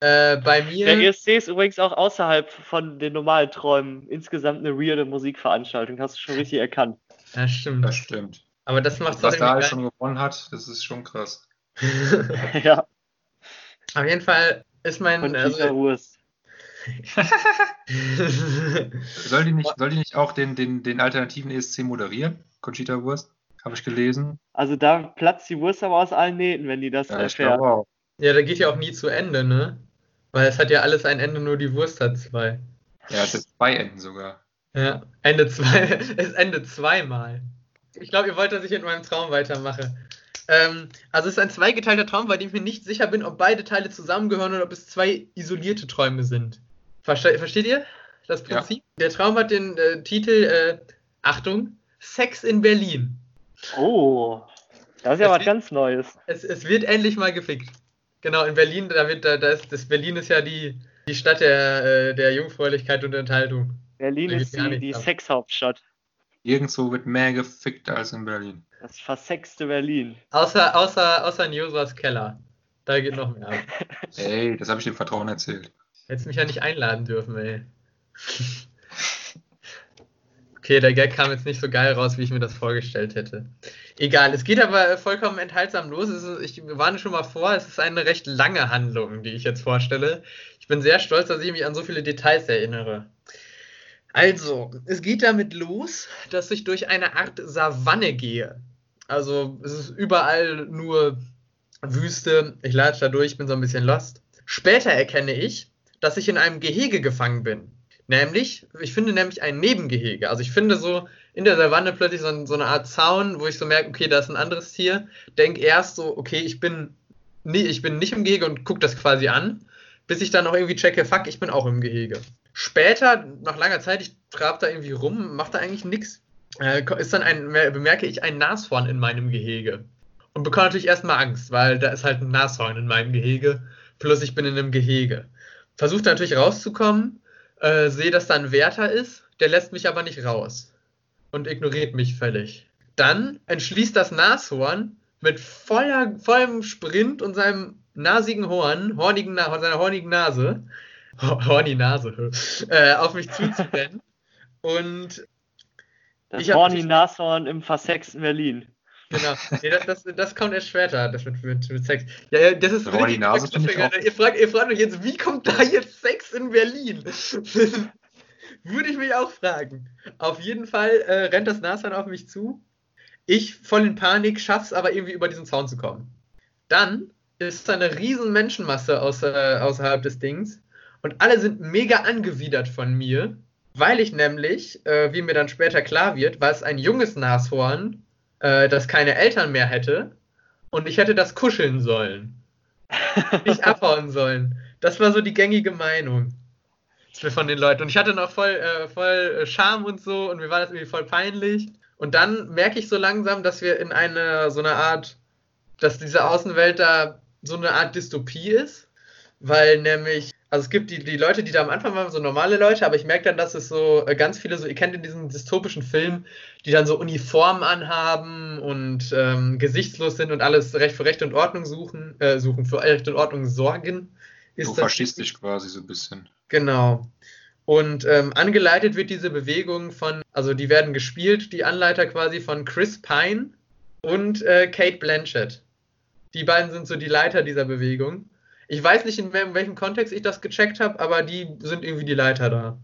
äh, bei mir. Der ESC ist übrigens auch außerhalb von den normalen Träumen insgesamt eine weirde Musikveranstaltung. Hast du schon richtig erkannt. ja, stimmt. Das stimmt. Aber das macht Was da alles schon gewonnen hat, das ist schon krass. ja, Auf jeden Fall ist mein. von Also, Peter Wurst. Soll die nicht, soll die nicht auch den, den, den alternativen ESC moderieren? Conchita Wurst? Habe ich gelesen. Also da platzt die Wurst aber aus allen Nähten, wenn die das Ja, erfährt. ja, da geht ja auch nie zu Ende, ne? Weil es hat ja alles ein Ende, nur die Wurst hat zwei. Ja, es ist zwei Enden sogar. Ja, Ende zwei, es endet zweimal. Ich glaube, ihr wollt, dass ich in meinem Traum weitermache. Ähm, also es ist ein zweigeteilter Traum, bei dem ich mir nicht sicher bin, ob beide Teile zusammengehören oder ob es zwei isolierte Träume sind. Verste versteht ihr das Ja. Prinzip? Der Traum hat den äh, Titel, äh, Achtung, Sex in Berlin. Oh, das ist ja Es was wird- ganz Neues. Es, es wird endlich mal gefickt. Genau, in Berlin, da wird, da, da ist, das Berlin ist ja die, die Stadt der, äh, der Jungfräulichkeit und Enthaltung. Berlin ist die, die. Sexhauptstadt. Nirgendwo wird mehr gefickt als in Berlin. Das versexte Berlin. Außer, außer, außer in Josas Keller. Da geht noch mehr ab. Ey, das habe ich dem Vertrauen erzählt. Hättest mich ja nicht einladen dürfen, ey. Okay, der Gag kam jetzt nicht so geil raus, wie ich mir das vorgestellt hätte. Egal, es geht aber vollkommen enthaltsam los. Es ist, ich warne schon mal vor, es ist eine recht lange Handlung, die ich jetzt vorstelle. Ich bin sehr stolz, dass ich mich an so viele Details erinnere. Also, es geht damit los, dass ich durch eine Art Savanne gehe. Also, es ist überall nur Wüste. Ich latsche da durch, bin so ein bisschen lost. Später erkenne ich, dass ich in einem Gehege gefangen bin. Nämlich, ich finde nämlich ein Nebengehege. Also ich finde so in der Savanne plötzlich so, so eine Art Zaun, wo ich so merke, okay, da ist ein anderes Tier. Denk erst so, okay, ich bin, nie, ich bin nicht im Gehege und gucke das quasi an, bis ich dann auch irgendwie checke, fuck, ich bin auch im Gehege. Später, nach langer Zeit, ich trab da irgendwie rum, macht da eigentlich nichts, äh, ist dann ein, bemerke ich ein Nashorn in meinem Gehege. Und bekomme natürlich erstmal Angst, weil da ist halt ein Nashorn in meinem Gehege, plus ich bin in einem Gehege. Versuche natürlich rauszukommen, äh, sehe, dass da ein Wärter ist, der lässt mich aber nicht raus und ignoriert mich völlig. Dann entschließt das Nashorn mit voller, vollem Sprint und seinem nasigen Horn, hornigen, seiner hornigen Nase, horny Nase, äh, auf mich zuzurennen. und Das Horny Nashorn im versexten Berlin. Genau. Nee, das, das, das kommt erst später, das mit, mit, mit Sex. Ja, ja, das ist richtig Nase finde ich ihr, fragt, ihr fragt euch jetzt, wie kommt da jetzt Sex in Berlin? Würde ich mich auch fragen. Auf jeden Fall äh, rennt das Nashorn auf mich zu. Ich voll in Panik, schaff's aber irgendwie über diesen Zaun zu kommen. Dann ist da eine riesen Menschenmasse außer, außerhalb des Dings und alle sind mega angewidert von mir, weil ich nämlich, äh, wie mir dann später klar wird, war es ein junges Nashorn, äh, das keine Eltern mehr hätte und ich hätte das kuscheln sollen. Nicht abhauen sollen. Das war so die gängige Meinung von den Leuten. Und ich hatte noch voll, äh, voll äh, Scham und so und mir war das irgendwie voll peinlich. Und dann merke ich so langsam, dass wir in eine so eine Art, dass diese Außenwelt da so eine Art Dystopie ist, weil nämlich, also es gibt die, die Leute, die da am Anfang waren, so normale Leute, aber ich merke dann, dass es so äh, ganz viele, so, ihr kennt in diesen dystopischen Filmen, die dann so Uniformen anhaben und ähm, gesichtslos sind und alles Recht für Recht und Ordnung suchen, äh, suchen, für Recht und Ordnung sorgen. So das- faschistisch quasi so ein bisschen. Genau. Und ähm, angeleitet wird diese Bewegung von, also die werden gespielt, die Anleiter quasi von Chris Pine und äh, Kate Blanchett. Die beiden sind so die Leiter dieser Bewegung. Ich weiß nicht, in wel- welchem Kontext ich das gecheckt habe, aber die sind irgendwie die Leiter da.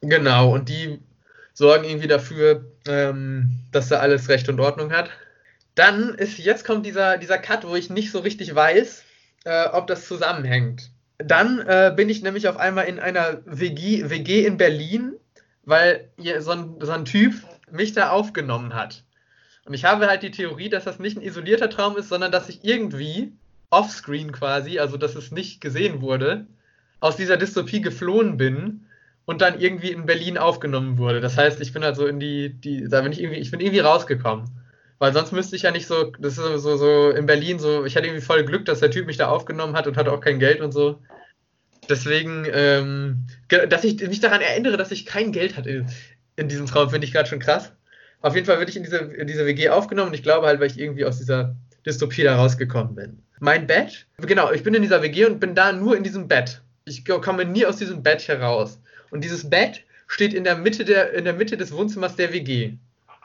Genau, und die sorgen irgendwie dafür, ähm, dass da alles Recht und Ordnung hat. Dann ist, jetzt kommt dieser, dieser Cut, wo ich nicht so richtig weiß, äh, ob das zusammenhängt. Dann äh, bin ich nämlich auf einmal in einer WG, WG in Berlin, weil so ein, so ein Typ mich da aufgenommen hat. Und ich habe halt die Theorie, dass das nicht ein isolierter Traum ist, sondern dass ich irgendwie offscreen quasi, also dass es nicht gesehen wurde, aus dieser Dystopie geflohen bin und dann irgendwie in Berlin aufgenommen wurde. Das heißt, ich bin halt so in die, die da bin ich irgendwie, ich bin irgendwie rausgekommen. Weil sonst müsste ich ja nicht so, das ist so, so, in Berlin so, ich hatte irgendwie voll Glück, dass der Typ mich da aufgenommen hat und hatte auch kein Geld und so. Deswegen, ähm, dass ich mich daran erinnere, dass ich kein Geld hatte in diesem Traum, finde ich gerade schon krass. Auf jeden Fall würde ich in diese, in diese WG aufgenommen und ich glaube halt, weil ich irgendwie aus dieser Dystopie da rausgekommen bin. Mein Bett, genau, ich bin in dieser WG und bin da nur in diesem Bett. Ich ko- komme nie aus diesem Bett heraus. Und dieses Bett steht in der Mitte, der, in der Mitte des Wohnzimmers der WG.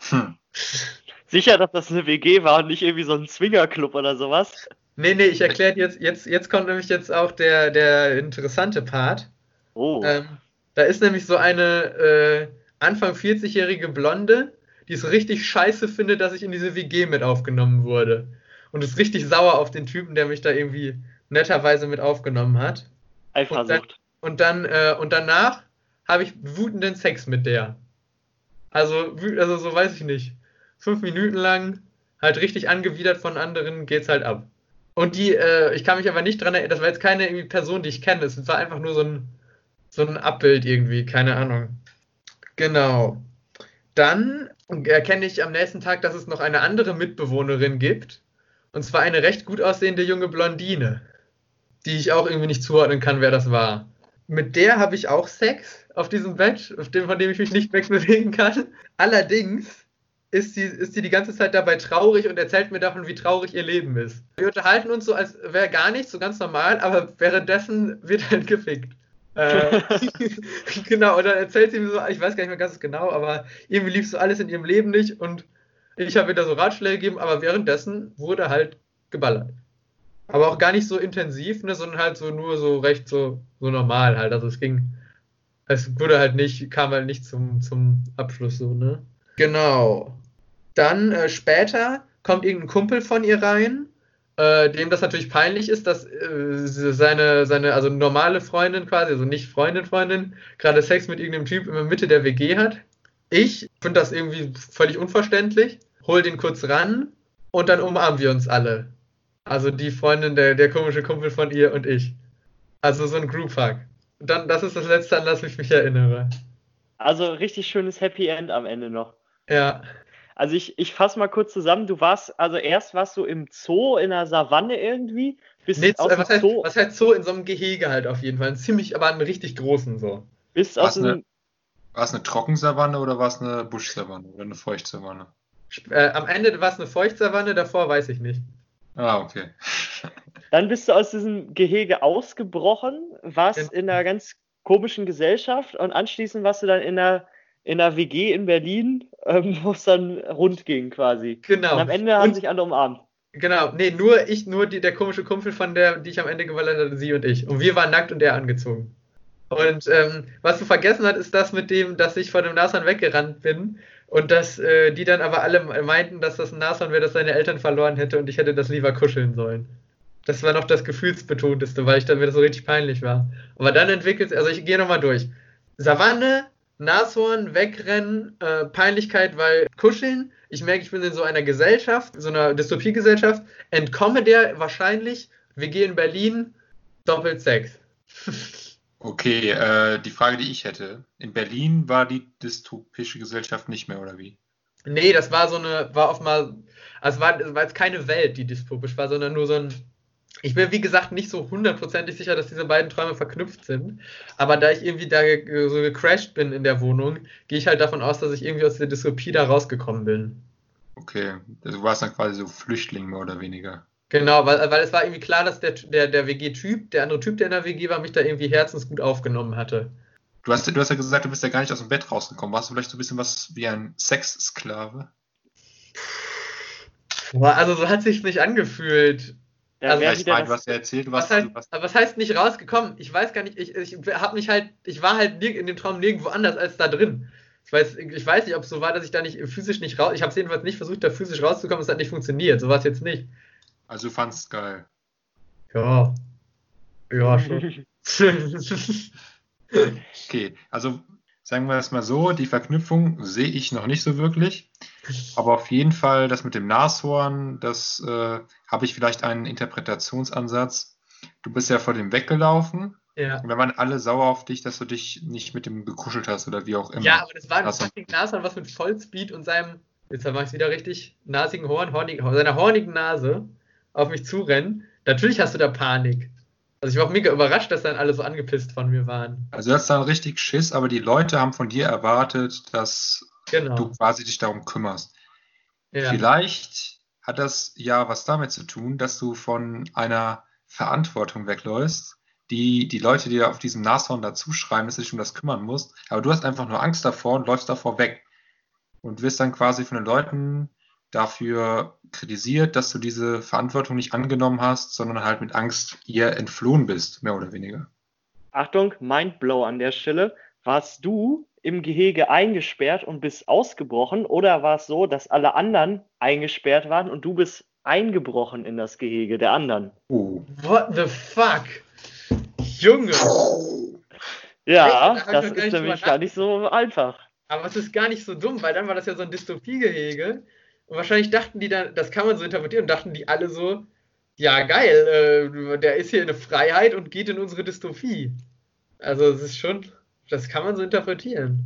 Hm. Sicher, dass das eine WG war und nicht irgendwie so ein Swingerclub oder sowas. Nee, nee, ich erkläre jetzt, jetzt, jetzt kommt nämlich jetzt auch der, der interessante Part. Oh. Ähm, da ist nämlich so eine äh, Anfang 40-jährige Blonde, die es richtig scheiße findet, dass ich in diese WG mit aufgenommen wurde. Und ist richtig sauer auf den Typen, der mich da irgendwie netterweise mit aufgenommen hat. Eifersucht. Und dann, äh, und danach habe ich wütenden Sex mit der. Also, also so weiß ich nicht. Fünf Minuten lang, halt richtig angewidert von anderen, geht's halt ab. Und die, äh, ich kann mich aber nicht dran erinnern, das war jetzt keine irgendwie Person, die ich kenne. Es war einfach nur so ein, so ein Abbild irgendwie, keine Ahnung. Genau. Dann erkenne ich am nächsten Tag, dass es noch eine andere Mitbewohnerin gibt. Und zwar eine recht gut aussehende junge Blondine, die ich auch irgendwie nicht zuordnen kann, wer das war. Mit der habe ich auch Sex auf diesem Bett, auf dem, von dem ich mich nicht wegbewegen kann. Allerdings ist sie, ist sie die ganze Zeit dabei traurig und erzählt mir davon, wie traurig ihr Leben ist. Wir unterhalten uns so, als wäre gar nichts, so ganz normal, aber währenddessen wird halt gefickt. Äh, genau, und dann erzählt sie mir so, ich weiß gar nicht mehr ganz genau, aber irgendwie lief so alles in ihrem Leben nicht und ich habe da so Ratschläge gegeben, aber währenddessen wurde halt geballert. Aber auch gar nicht so intensiv, ne, sondern halt so nur so recht so, so normal halt. Also es ging, es wurde halt nicht, kam halt nicht zum, zum Abschluss so, ne? Genau. Dann äh, später kommt irgendein Kumpel von ihr rein, äh, dem das natürlich peinlich ist, dass äh, seine, seine, also normale Freundin quasi, also nicht Freundin, Freundin, gerade Sex mit irgendeinem Typ in der Mitte der WG hat. Ich finde das irgendwie völlig unverständlich, hol den kurz ran und dann umarmen wir uns alle. Also die Freundin, der, der komische Kumpel von ihr und ich. Also so ein Group Hug. Dann, das ist das letzte, an das ich mich erinnere. Also richtig schönes Happy End am Ende noch. Ja. Also ich, ich fasse mal kurz zusammen. Du warst, also erst warst du im Zoo in der Savanne irgendwie, bist Nee, aus was, heißt, Zoo. was heißt so in so einem Gehege halt auf jeden Fall. Ein ziemlich, aber einen richtig großen so. Bist Was aus ne- dem, War es eine Trockensavanne oder war es eine Buschsavanne oder eine Feuchtsavanne? Äh, am Ende war es eine Feuchtsavanne, davor weiß ich nicht. Ah, okay. dann bist du aus diesem Gehege ausgebrochen, warst Genau. in einer ganz komischen Gesellschaft und anschließend warst du dann in einer, in einer WG in Berlin, ähm, wo es dann rund ging quasi. Genau. Und am Ende haben Und- sich alle umarmt. Genau, nee, nur ich, nur die, der komische Kumpel von der, die ich am Ende gewollt hatte, sie und ich. Und wir waren nackt und er angezogen. Und ähm, was du vergessen hast, ist das mit dem, dass ich von dem Nashorn weggerannt bin und dass äh, die dann aber alle meinten, dass das ein Nashorn wäre, das seine Eltern verloren hätte und ich hätte das lieber kuscheln sollen. Das war noch das Gefühlsbetonteste, weil ich dann mir das so richtig peinlich war. Aber dann entwickelt also ich gehe nochmal durch. Savanne, Nashorn, wegrennen, äh, Peinlichkeit, weil kuscheln. Ich merke, ich bin in so einer Gesellschaft, so einer Dystopiegesellschaft, entkomme der wahrscheinlich, wir gehen in Berlin, doppelt Sex. Okay, äh, die Frage, die ich hätte. In Berlin war die dystopische Gesellschaft nicht mehr, oder wie? Nee, das war so eine, war oft mal, also es war, war jetzt keine Welt, die dystopisch war, sondern nur so ein, ich bin wie gesagt nicht so hundertprozentig sicher, dass diese beiden Träume verknüpft sind, aber da ich irgendwie da ge- so gecrashed bin in der Wohnung, gehe ich halt davon aus, dass ich irgendwie aus der Dystopie da rausgekommen bin. Okay, also du warst dann quasi so Flüchtling mehr oder weniger. Genau, weil, weil es war irgendwie klar, dass der, der, der WG-Typ, der andere Typ, der in der WG war, mich da irgendwie herzensgut aufgenommen hatte. Du hast, du hast ja gesagt, du bist ja gar nicht aus dem Bett rausgekommen. Warst du vielleicht so ein bisschen was wie ein Sexsklave? Boah, also so hat sich's nicht angefühlt. Da Also Ja, ich meine, hast ja erzählt, du Was warst, heißt, du warst aber was heißt nicht rausgekommen? Ich weiß gar nicht, ich, ich habe mich halt, ich war halt in dem Traum nirgendwo anders als da drin. Ich weiß, ich weiß nicht, ob es so war, dass ich da nicht physisch nicht raus, ich habe jedenfalls nicht versucht, da physisch rauszukommen, es hat nicht funktioniert, so war es jetzt nicht. Also du fandst es geil. Ja. Ja, schon. Okay, also sagen wir das mal so, die Verknüpfung sehe ich noch nicht so wirklich. Aber auf jeden Fall das mit dem Nashorn, das äh, habe ich vielleicht einen Interpretationsansatz. Du bist ja vor dem weggelaufen ja. und da waren alle sauer auf dich, dass du dich nicht mit dem gekuschelt hast oder wie auch immer. ja, aber das war ein Also- fucking Nashorn, was mit Vollspeed und seinem, jetzt mache ich es wieder richtig, nasigen Horn, hornig, seiner hornigen Nase auf mich zurennen. Natürlich hast du da Panik. Also ich war auch mega überrascht, dass dann alle so angepisst von mir waren. Also du hast dann richtig Schiss, aber die Leute haben von dir erwartet, dass Genau. du quasi dich darum kümmerst. ja. Vielleicht hat das ja was damit zu tun, dass du von einer Verantwortung wegläufst, die die Leute dir auf diesem Nashorn dazu schreiben, dass du dich um das kümmern musst. Aber du hast einfach nur Angst davor und läufst davor weg. Und wirst dann quasi von den Leuten dafür kritisiert, dass du diese Verantwortung nicht angenommen hast, sondern halt mit Angst ihr entflohen bist, mehr oder weniger. Achtung, Mindblow an der Stelle. Warst du im Gehege eingesperrt und bist ausgebrochen oder war es so, dass alle anderen eingesperrt waren und du bist eingebrochen in das Gehege der anderen? Oh. What the fuck? Junge! Ja, Echt? Das ist nämlich gar nicht so einfach. Aber es ist gar nicht so dumm, weil dann war das ja so ein Dystopiegehege. Und wahrscheinlich dachten die dann, das kann man so interpretieren, und dachten die alle so, ja geil, äh, der ist hier in der Freiheit und geht in unsere Dystopie. Also es ist schon, das kann man so interpretieren.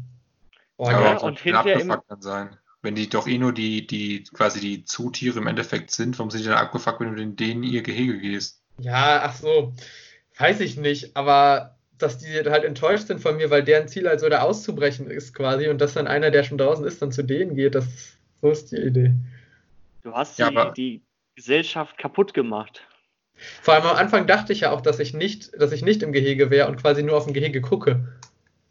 Boah, Ja, aber und hinterher abgefuckt dann sein. Wenn die doch eh nur die, die quasi die Zootiere im Endeffekt sind, warum sind die dann abgefuckt, wenn du in denen ihr Gehege gehst? Ja, ach so, weiß ich nicht, aber dass die halt enttäuscht sind von mir, weil deren Ziel halt so da auszubrechen ist quasi und dass dann einer, der schon draußen ist, dann zu denen geht, das so ist die Idee. Du hast Ja, die, aber- die Gesellschaft kaputt gemacht. Vor allem am Anfang dachte ich ja auch, dass ich nicht, dass ich nicht im Gehege wäre und quasi nur auf dem Gehege gucke.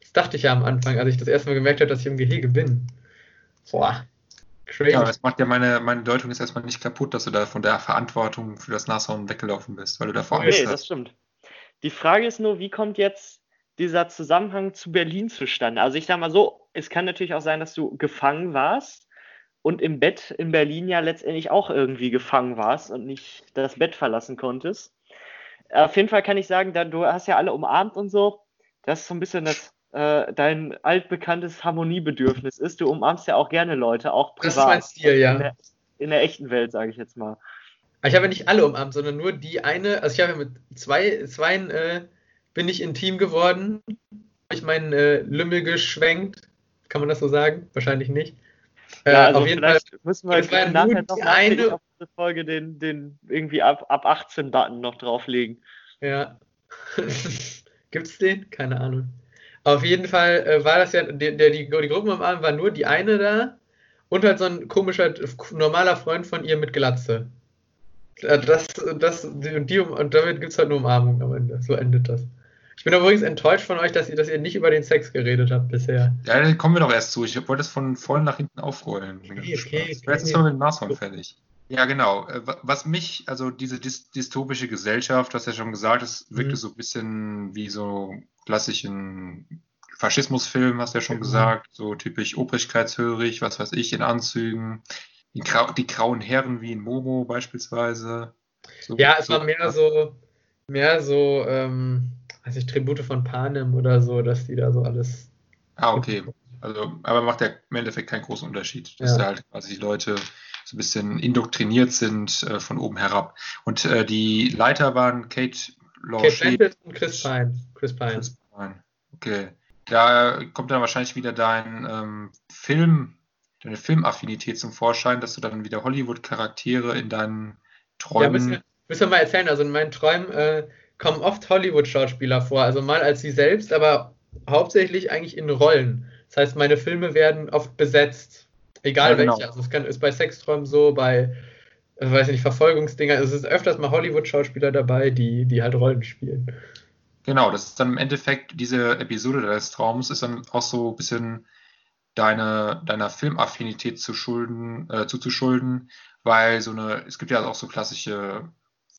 Das dachte ich ja am Anfang, als ich das erste Mal gemerkt habe, dass ich im Gehege bin. Boah. Crazy. Ja, aber das macht ja meine, meine Deutung ist erstmal nicht kaputt, dass du da von der Verantwortung für das Nashorn weggelaufen bist, weil du davor Angst Nee, das hast. stimmt. Die Frage ist nur, wie kommt jetzt dieser Zusammenhang zu Berlin zustande? Also ich sag mal so, es kann natürlich auch sein, dass du gefangen warst und im Bett in Berlin ja letztendlich auch irgendwie gefangen warst und nicht das Bett verlassen konntest. Auf jeden Fall kann ich sagen, da, du hast ja alle umarmt und so, das ist so ein bisschen das, äh, dein altbekanntes Harmoniebedürfnis ist. Du umarmst ja auch gerne Leute, auch privat. Das ist mein Stil, ja. In der, in der echten Welt, sage ich jetzt mal. Ich habe ja nicht alle umarmt, sondern nur die eine, also ich habe ja mit zwei, zweien äh, bin ich intim geworden. Habe ich meinen äh, Lümmel geschwenkt. Kann man das so sagen? Wahrscheinlich nicht. Äh, Ja, also auf jeden Fall. vielleicht müssen wir ja nachher noch eine- auf diese Folge den, den irgendwie ab, ab 18 Button noch drauflegen. Ja. Gibt's den? Keine Ahnung. Auf jeden Fall äh, war das ja, der, der, die, die Gruppenumarmung war nur die eine da und halt so ein komischer, normaler Freund von ihr mit Glatze. Äh, Das, das, die, und, die, und damit gibt es halt nur Umarmung am Ende. So endet das. Ich bin übrigens enttäuscht von euch, dass ihr, dass ihr nicht über den Sex geredet habt bisher. Ja, da kommen wir doch erst zu. Ich wollte es von vorne nach hinten aufrollen. Okay, okay, Jetzt okay. wir mit dem Nashorn fertig. Ja, genau. Äh, wa- Was mich, also diese dys dystopische Gesellschaft, was ja schon gesagt ist, wirkte Mhm. so ein bisschen wie so klassischen Faschismusfilm, hast du ja schon Genau. gesagt. So typisch obrigkeitshörig, was weiß ich, in Anzügen. Die, grau die grauen Herren wie in Momo beispielsweise. So, Ja, es so- war mehr so, mehr so, ähm, weiß ich, Tribute von Panem oder so, dass die da so alles. Ah, okay. Also, aber macht ja im Endeffekt keinen großen Unterschied, dass Ja. da halt quasi die Leute so ein bisschen indoktriniert sind äh, von oben herab. Und äh, die Leiter waren Kate Kate Blanchet. Blanchett und Chris Pine. Chris Pine. Chris Pine. Okay. Da kommt dann wahrscheinlich wieder dein ähm, Film, deine Filmaffinität zum Vorschein, dass du dann wieder Hollywood-Charaktere in deinen Ja, Träumen. müssen wir, müssen wir mal erzählen. Also in meinen Träumen äh, kommen oft Hollywood-Schauspieler vor. Also mal als sie selbst, aber hauptsächlich eigentlich in Rollen. Das heißt, meine Filme werden oft besetzt. Egal Ja, genau. welche. Also es kann, ist bei Sexträumen so, bei, äh, weiß ich nicht, Verfolgungsdinger. Es ist öfters mal Hollywood-Schauspieler dabei, die, die halt Rollen spielen. Genau, das ist dann im Endeffekt, diese Episode deines Traums ist dann auch so ein bisschen deine, deiner Filmaffinität zu schulden, äh, zuzuschulden, weil so eine, es gibt ja auch so klassische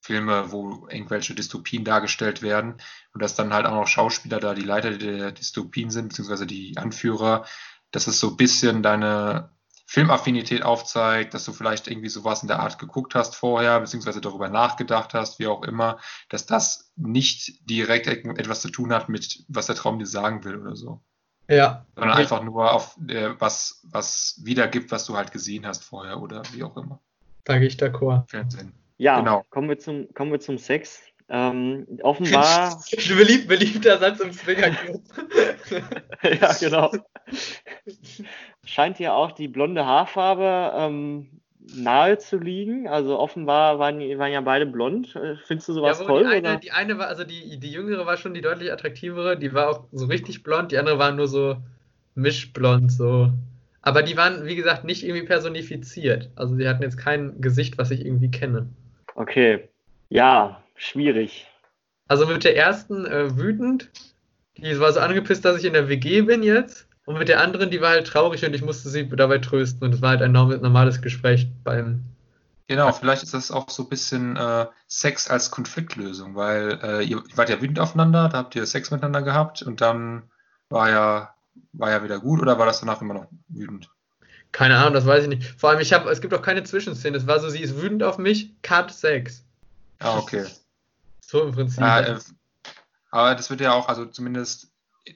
Filme, wo irgendwelche Dystopien dargestellt werden und dass dann halt auch noch Schauspieler da die Leiter der Dystopien sind, beziehungsweise die Anführer, dass es so ein bisschen deine Filmaffinität aufzeigt, dass du vielleicht irgendwie sowas in der Art geguckt hast vorher, beziehungsweise darüber nachgedacht hast, wie auch immer, dass das nicht direkt etwas zu tun hat mit, was der Traum dir sagen will oder so, Ja. sondern Ja. einfach nur auf äh, was, was wiedergibt, was du halt gesehen hast vorher oder wie auch immer. Da gehe ich d'accord. Fernsehen. Ja, Genau. kommen, wir zum, kommen wir zum Sex. Ähm, offenbar, Beliebt, beliebter Satz im Swingerclub. ja, genau. Scheint hier auch die blonde Haarfarbe ähm, nahe zu liegen. Also offenbar waren, waren ja beide blond. Äh, Findest du sowas Ja, toll? die, eine, oder? die eine war, also die, die jüngere war schon die deutlich attraktivere, die war auch so richtig blond, die andere war nur so mischblond, so. Aber die waren, wie gesagt, nicht irgendwie personifiziert. Also sie hatten jetzt kein Gesicht, was ich irgendwie kenne. Okay. Ja, schwierig. Also mit der ersten äh, wütend, die war so angepisst, dass ich in der WG bin jetzt. Und mit der anderen, die war halt traurig und ich musste sie dabei trösten. Und es war halt ein norm- normales Gespräch beim. Genau, vielleicht ist das auch so ein bisschen äh, Sex als Konfliktlösung, weil äh, ihr wart ja wütend aufeinander, da habt ihr Sex miteinander gehabt und dann war ja, war ja wieder gut oder war das danach immer noch wütend? Keine Ahnung, das weiß ich nicht. Vor allem, ich habe, es gibt auch keine Zwischenszene. Es war so, sie ist wütend auf mich, Cut Sex. Ah, okay. So im Prinzip. Ja, äh, aber das wird ja auch, also zumindest,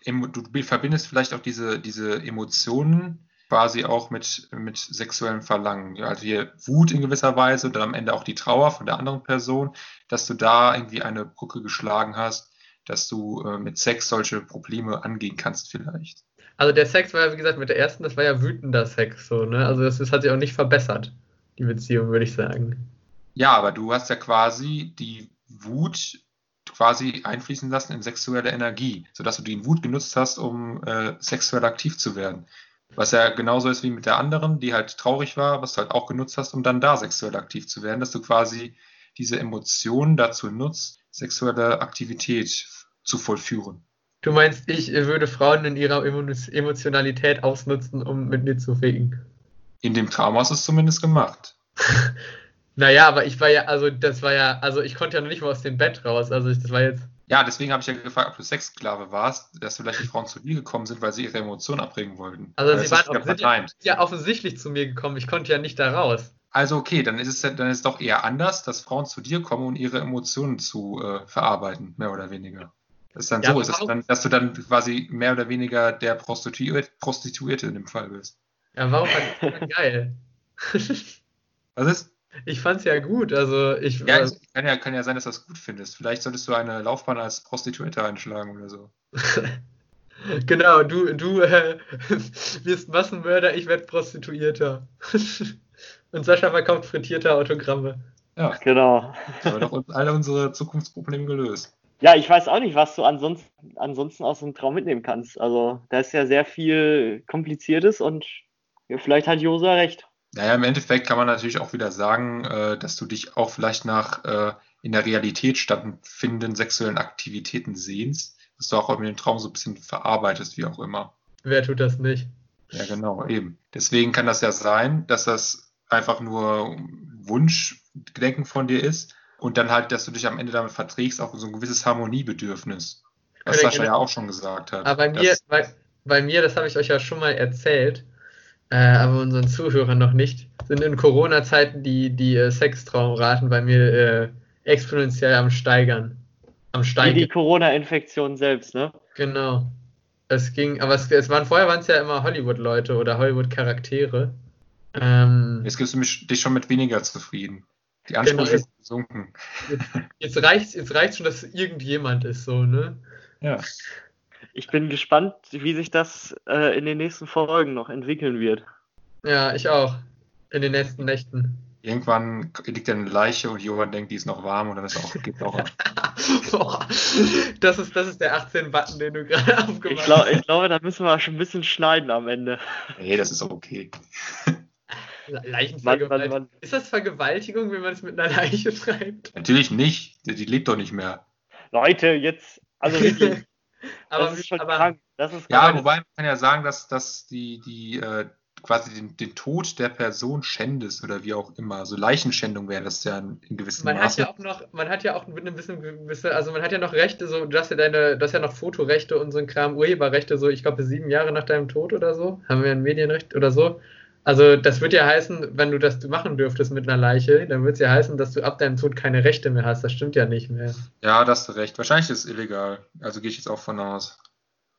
du verbindest vielleicht auch diese, diese Emotionen quasi auch mit, mit sexuellem Verlangen. Also hier Wut in gewisser Weise und dann am Ende auch die Trauer von der anderen Person, dass du da irgendwie eine Brücke geschlagen hast, dass du äh, mit Sex solche Probleme angehen kannst vielleicht. Also der Sex war ja, wie gesagt, mit der ersten, das war ja wütender Sex, so, ne? Also das, das hat sich auch nicht verbessert, die Beziehung, würde ich sagen. Ja, aber du hast ja quasi die Wut quasi einfließen lassen in sexuelle Energie, sodass du die Wut genutzt hast, um äh, sexuell aktiv zu werden. Was ja genauso ist wie mit der anderen, die halt traurig war, was du halt auch genutzt hast, um dann da sexuell aktiv zu werden, dass du quasi diese Emotionen dazu nutzt, sexuelle Aktivität zu vollführen. Du meinst, ich würde Frauen in ihrer Emo Emotionalität ausnutzen, um mit mir zu ficken? In dem Traum hast du es zumindest gemacht. Naja, aber ich war ja, also das war ja, also ich konnte ja noch nicht mal aus dem Bett raus. Also ich, das war jetzt. Ja, deswegen habe ich ja gefragt, ob du Sexsklave warst, dass vielleicht die Frauen zu dir gekommen sind, weil sie ihre Emotionen abbringen wollten. Also Weil sie waren ja ja, offensichtlich zu mir gekommen. Ich konnte ja nicht da raus. Also okay, dann ist es dann ist es doch eher anders, dass Frauen zu dir kommen, um ihre Emotionen zu äh, verarbeiten, mehr oder weniger. Das ist dann Ja, so, ist es dann, dass du dann quasi mehr oder weniger der Prostituierte, Prostituierte in dem Fall bist. Ja, warum fand ich geil? Was ist? Ich fand's ja gut. Also ich. Ja, es kann ja, kann ja sein, dass du das gut findest. Vielleicht solltest du eine Laufbahn als Prostituierte einschlagen oder so. Genau, du, du äh, wirst Massenmörder, ich werde Prostituierter. Und Sascha verkauft frittierte Autogramme. Ja, Genau. da haben wir doch uns alle unsere Zukunftsprobleme gelöst. Ja, ich weiß auch nicht, was du ansonsten, ansonsten aus dem Traum mitnehmen kannst. Also, da ist ja sehr viel Kompliziertes und ja, vielleicht hat Josa recht. Naja, im Endeffekt kann man natürlich auch wieder sagen, äh, dass du dich auch vielleicht nach äh, in der Realität stattfindenden sexuellen Aktivitäten sehnst, dass du auch in den Traum so ein bisschen verarbeitest, wie auch immer. Wer tut das nicht? Ja, genau, eben. Deswegen kann das ja sein, dass das einfach nur Wunschgedenken von dir ist und dann halt, dass du dich am Ende damit verträgst, auch so ein gewisses Harmoniebedürfnis. Was Sascha genau- ja auch schon gesagt hat. Aber bei mir, bei, bei mir, das habe ich euch ja schon mal erzählt, äh, aber unseren Zuhörern noch nicht, sind in Corona-Zeiten die, die äh, Sextraumraten bei mir äh, exponentiell am Steigern. Am Wie Steigen. die Corona-Infektion selbst, ne? Genau. Es ging, aber es, es waren vorher waren es ja immer Hollywood-Leute oder Hollywood-Charaktere. Ähm, Jetzt gibst du mich, dich schon mit weniger zufrieden. Die Genau, Ansprüche jetzt- sind gesunken. jetzt reicht's, jetzt reicht's schon, dass es irgendjemand ist, so, ne? Ja. Ich bin gespannt, wie sich das äh, in den nächsten Folgen noch entwickeln wird. Ja, ich auch. In den nächsten Nächten. Irgendwann liegt da eine Leiche und Johann denkt, die ist noch warm und dann ist auch, geht auch. Boah, das ist, das ist der 18-Button, den du gerade aufgemacht Ich, hast. ich glaube, da müssen wir schon ein bisschen schneiden am Ende. Nee, das ist okay. Leichenvergewaltigung. man, man, Ist das Vergewaltigung, wenn man es mit einer Leiche schreibt? Natürlich nicht. Die, die lebt doch nicht mehr. Leute, jetzt, also wirklich, aber, das ist schon aber, krank. Das ist Ja, krank. wobei man kann ja sagen, dass, dass die, die äh, quasi den, den Tod der Person schändest oder wie auch immer. So Leichenschändung wäre das ja in, in gewissem man hat Maße. ja auch noch, man hat ja auch mit einem bisschen, bisschen, also man hat ja noch Rechte, so, du hast ja deine, du hast ja noch Fotorechte und so ein Kram, Urheberrechte, so, ich glaube, sieben Jahre nach deinem Tod oder so, haben wir ein Medienrecht oder so. Also das wird ja heißen, wenn du das machen dürftest mit einer Leiche, dann wird es ja heißen, dass du ab deinem Tod keine Rechte mehr hast. Das stimmt ja nicht mehr. Ja, da hast du recht. Wahrscheinlich ist es illegal. Also gehe ich jetzt auch von aus.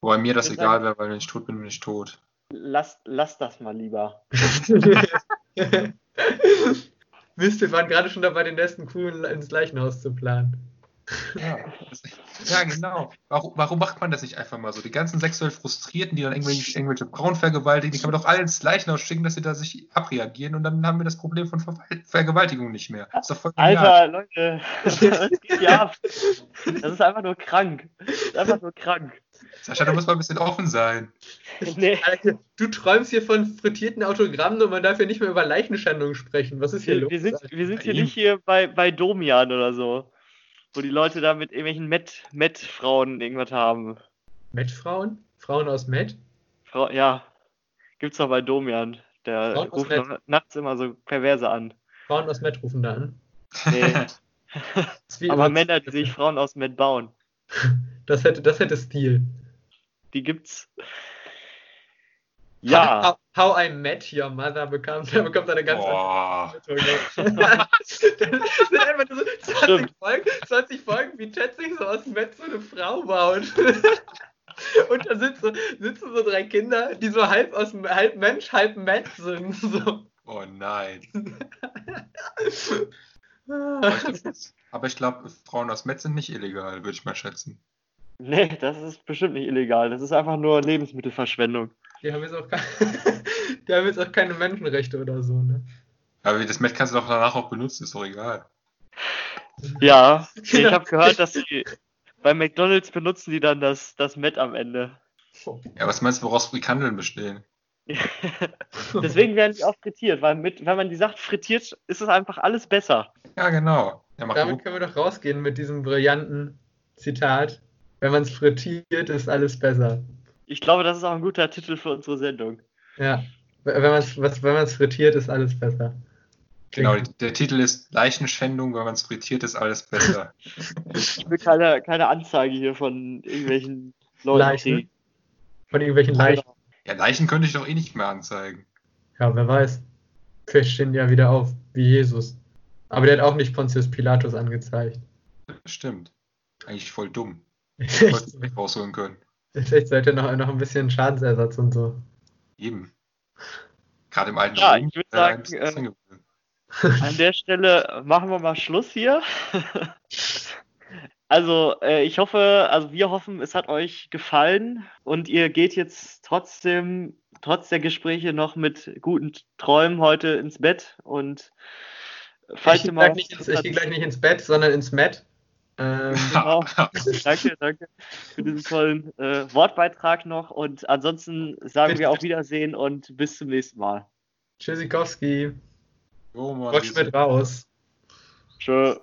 Wobei mir das egal wäre, weil wenn ich tot bin, bin ich tot. Lass, lass das mal lieber. Mist, wir waren gerade schon dabei, den nächsten Kuh ins Leichenhaus zu planen. Ja, ja genau. Warum, warum macht man das nicht einfach mal so? Die ganzen sexuell Frustrierten, die dann irgendwelche, irgendwelche Frauen vergewaltigen, die kann man doch alle ins Leichenhaus schicken, dass sie da sich abreagieren und dann haben wir das Problem von Ver Vergewaltigung nicht mehr. Das ist doch voll genial. Alter, Leute, geht ab? Das ist einfach nur krank. Das ist einfach nur krank. Sascha, du musst mal ein bisschen offen sein. Nee, Alter, du träumst hier von frittierten Autogrammen und man darf hier nicht mehr über Leichenschändung sprechen. Was ist hier wir, los? wir, sind, wir sind hier nicht hier bei, bei Domian oder so, wo die Leute da mit irgendwelchen Met- Met-Frauen irgendwas haben. Met-Frauen? Frauen aus Met? Frau, ja, gibt's doch bei Domian. Der Frauen ruft nachts immer so Perverse an. Frauen aus Met rufen da an. Nee, aber Männer, die sich Frauen aus Met bauen, Das hätte, das hätte Stil. die gibt's. Ja, How, how I Met Your Mother bekommt, da bekommt er eine ganz Boah. andere Bedeutung. das sind einfach nur so 20 Stimmt. Folgen, 20 Folgen, wie Ted sich so aus Met so eine Frau baut. Und da sitzen, sitzen so drei Kinder, die so halb aus dem- halb Mensch, halb Met sind. So. Oh nein. Aber ich glaube, Frauen aus Metz sind nicht illegal, würde ich mal schätzen. nee, das ist bestimmt nicht illegal. Das ist einfach nur Lebensmittelverschwendung. Die haben jetzt auch, keine, die haben jetzt auch keine Menschenrechte oder so, ne? Aber das Met kannst du doch danach auch benutzen, ist doch egal. Ja, ich habe gehört, dass sie bei McDonalds benutzen die dann das, das Met am Ende. Ja, was meinst du, woraus Frikandeln bestehen? Deswegen werden die auch frittiert, weil mit, wenn man die sagt frittiert, ist es einfach alles besser. Ja, genau. Ja, Damit können wir doch rausgehen mit diesem brillanten Zitat. Wenn man es frittiert, ist alles besser. Ich glaube, das ist auch ein guter Titel für unsere Sendung. Ja. Wenn man es wenn man's frittiert, ist alles besser. Genau, der Titel ist Leichenschändung, wenn man es frittiert, ist alles besser. Ich will keine, keine Anzeige hier von irgendwelchen Leuten Leichen? Von irgendwelchen Leichen. Ja, Leichen könnte ich doch eh nicht mehr anzeigen. Ja, wer weiß. Vielleicht stehen die ja wieder auf, wie Jesus. Aber der hat auch nicht Pontius Pilatus angezeigt. Stimmt. Eigentlich voll dumm. Ist Hätte ich nicht rausholen können. Ist echt sollte noch, noch ein bisschen Schadensersatz und so. Eben. Gerade im alten Ja, Rom, ich würd wäre sagen, äh. An der Stelle machen wir mal Schluss hier. Also, äh, ich hoffe, also wir hoffen, es hat euch gefallen und ihr geht jetzt trotzdem, trotz der Gespräche noch mit guten Träumen heute ins Bett und falls ich ihr mal gehe gleich, nicht ins- ich geh gleich nicht ins Bett, sondern ins Met. Ähm, Genau. danke, danke für diesen tollen äh, Wortbeitrag noch. Und ansonsten sagen wir auf Wiedersehen und bis zum nächsten Mal. Tschüssikowski. Mann, Rutsch wir mit raus. Tschö.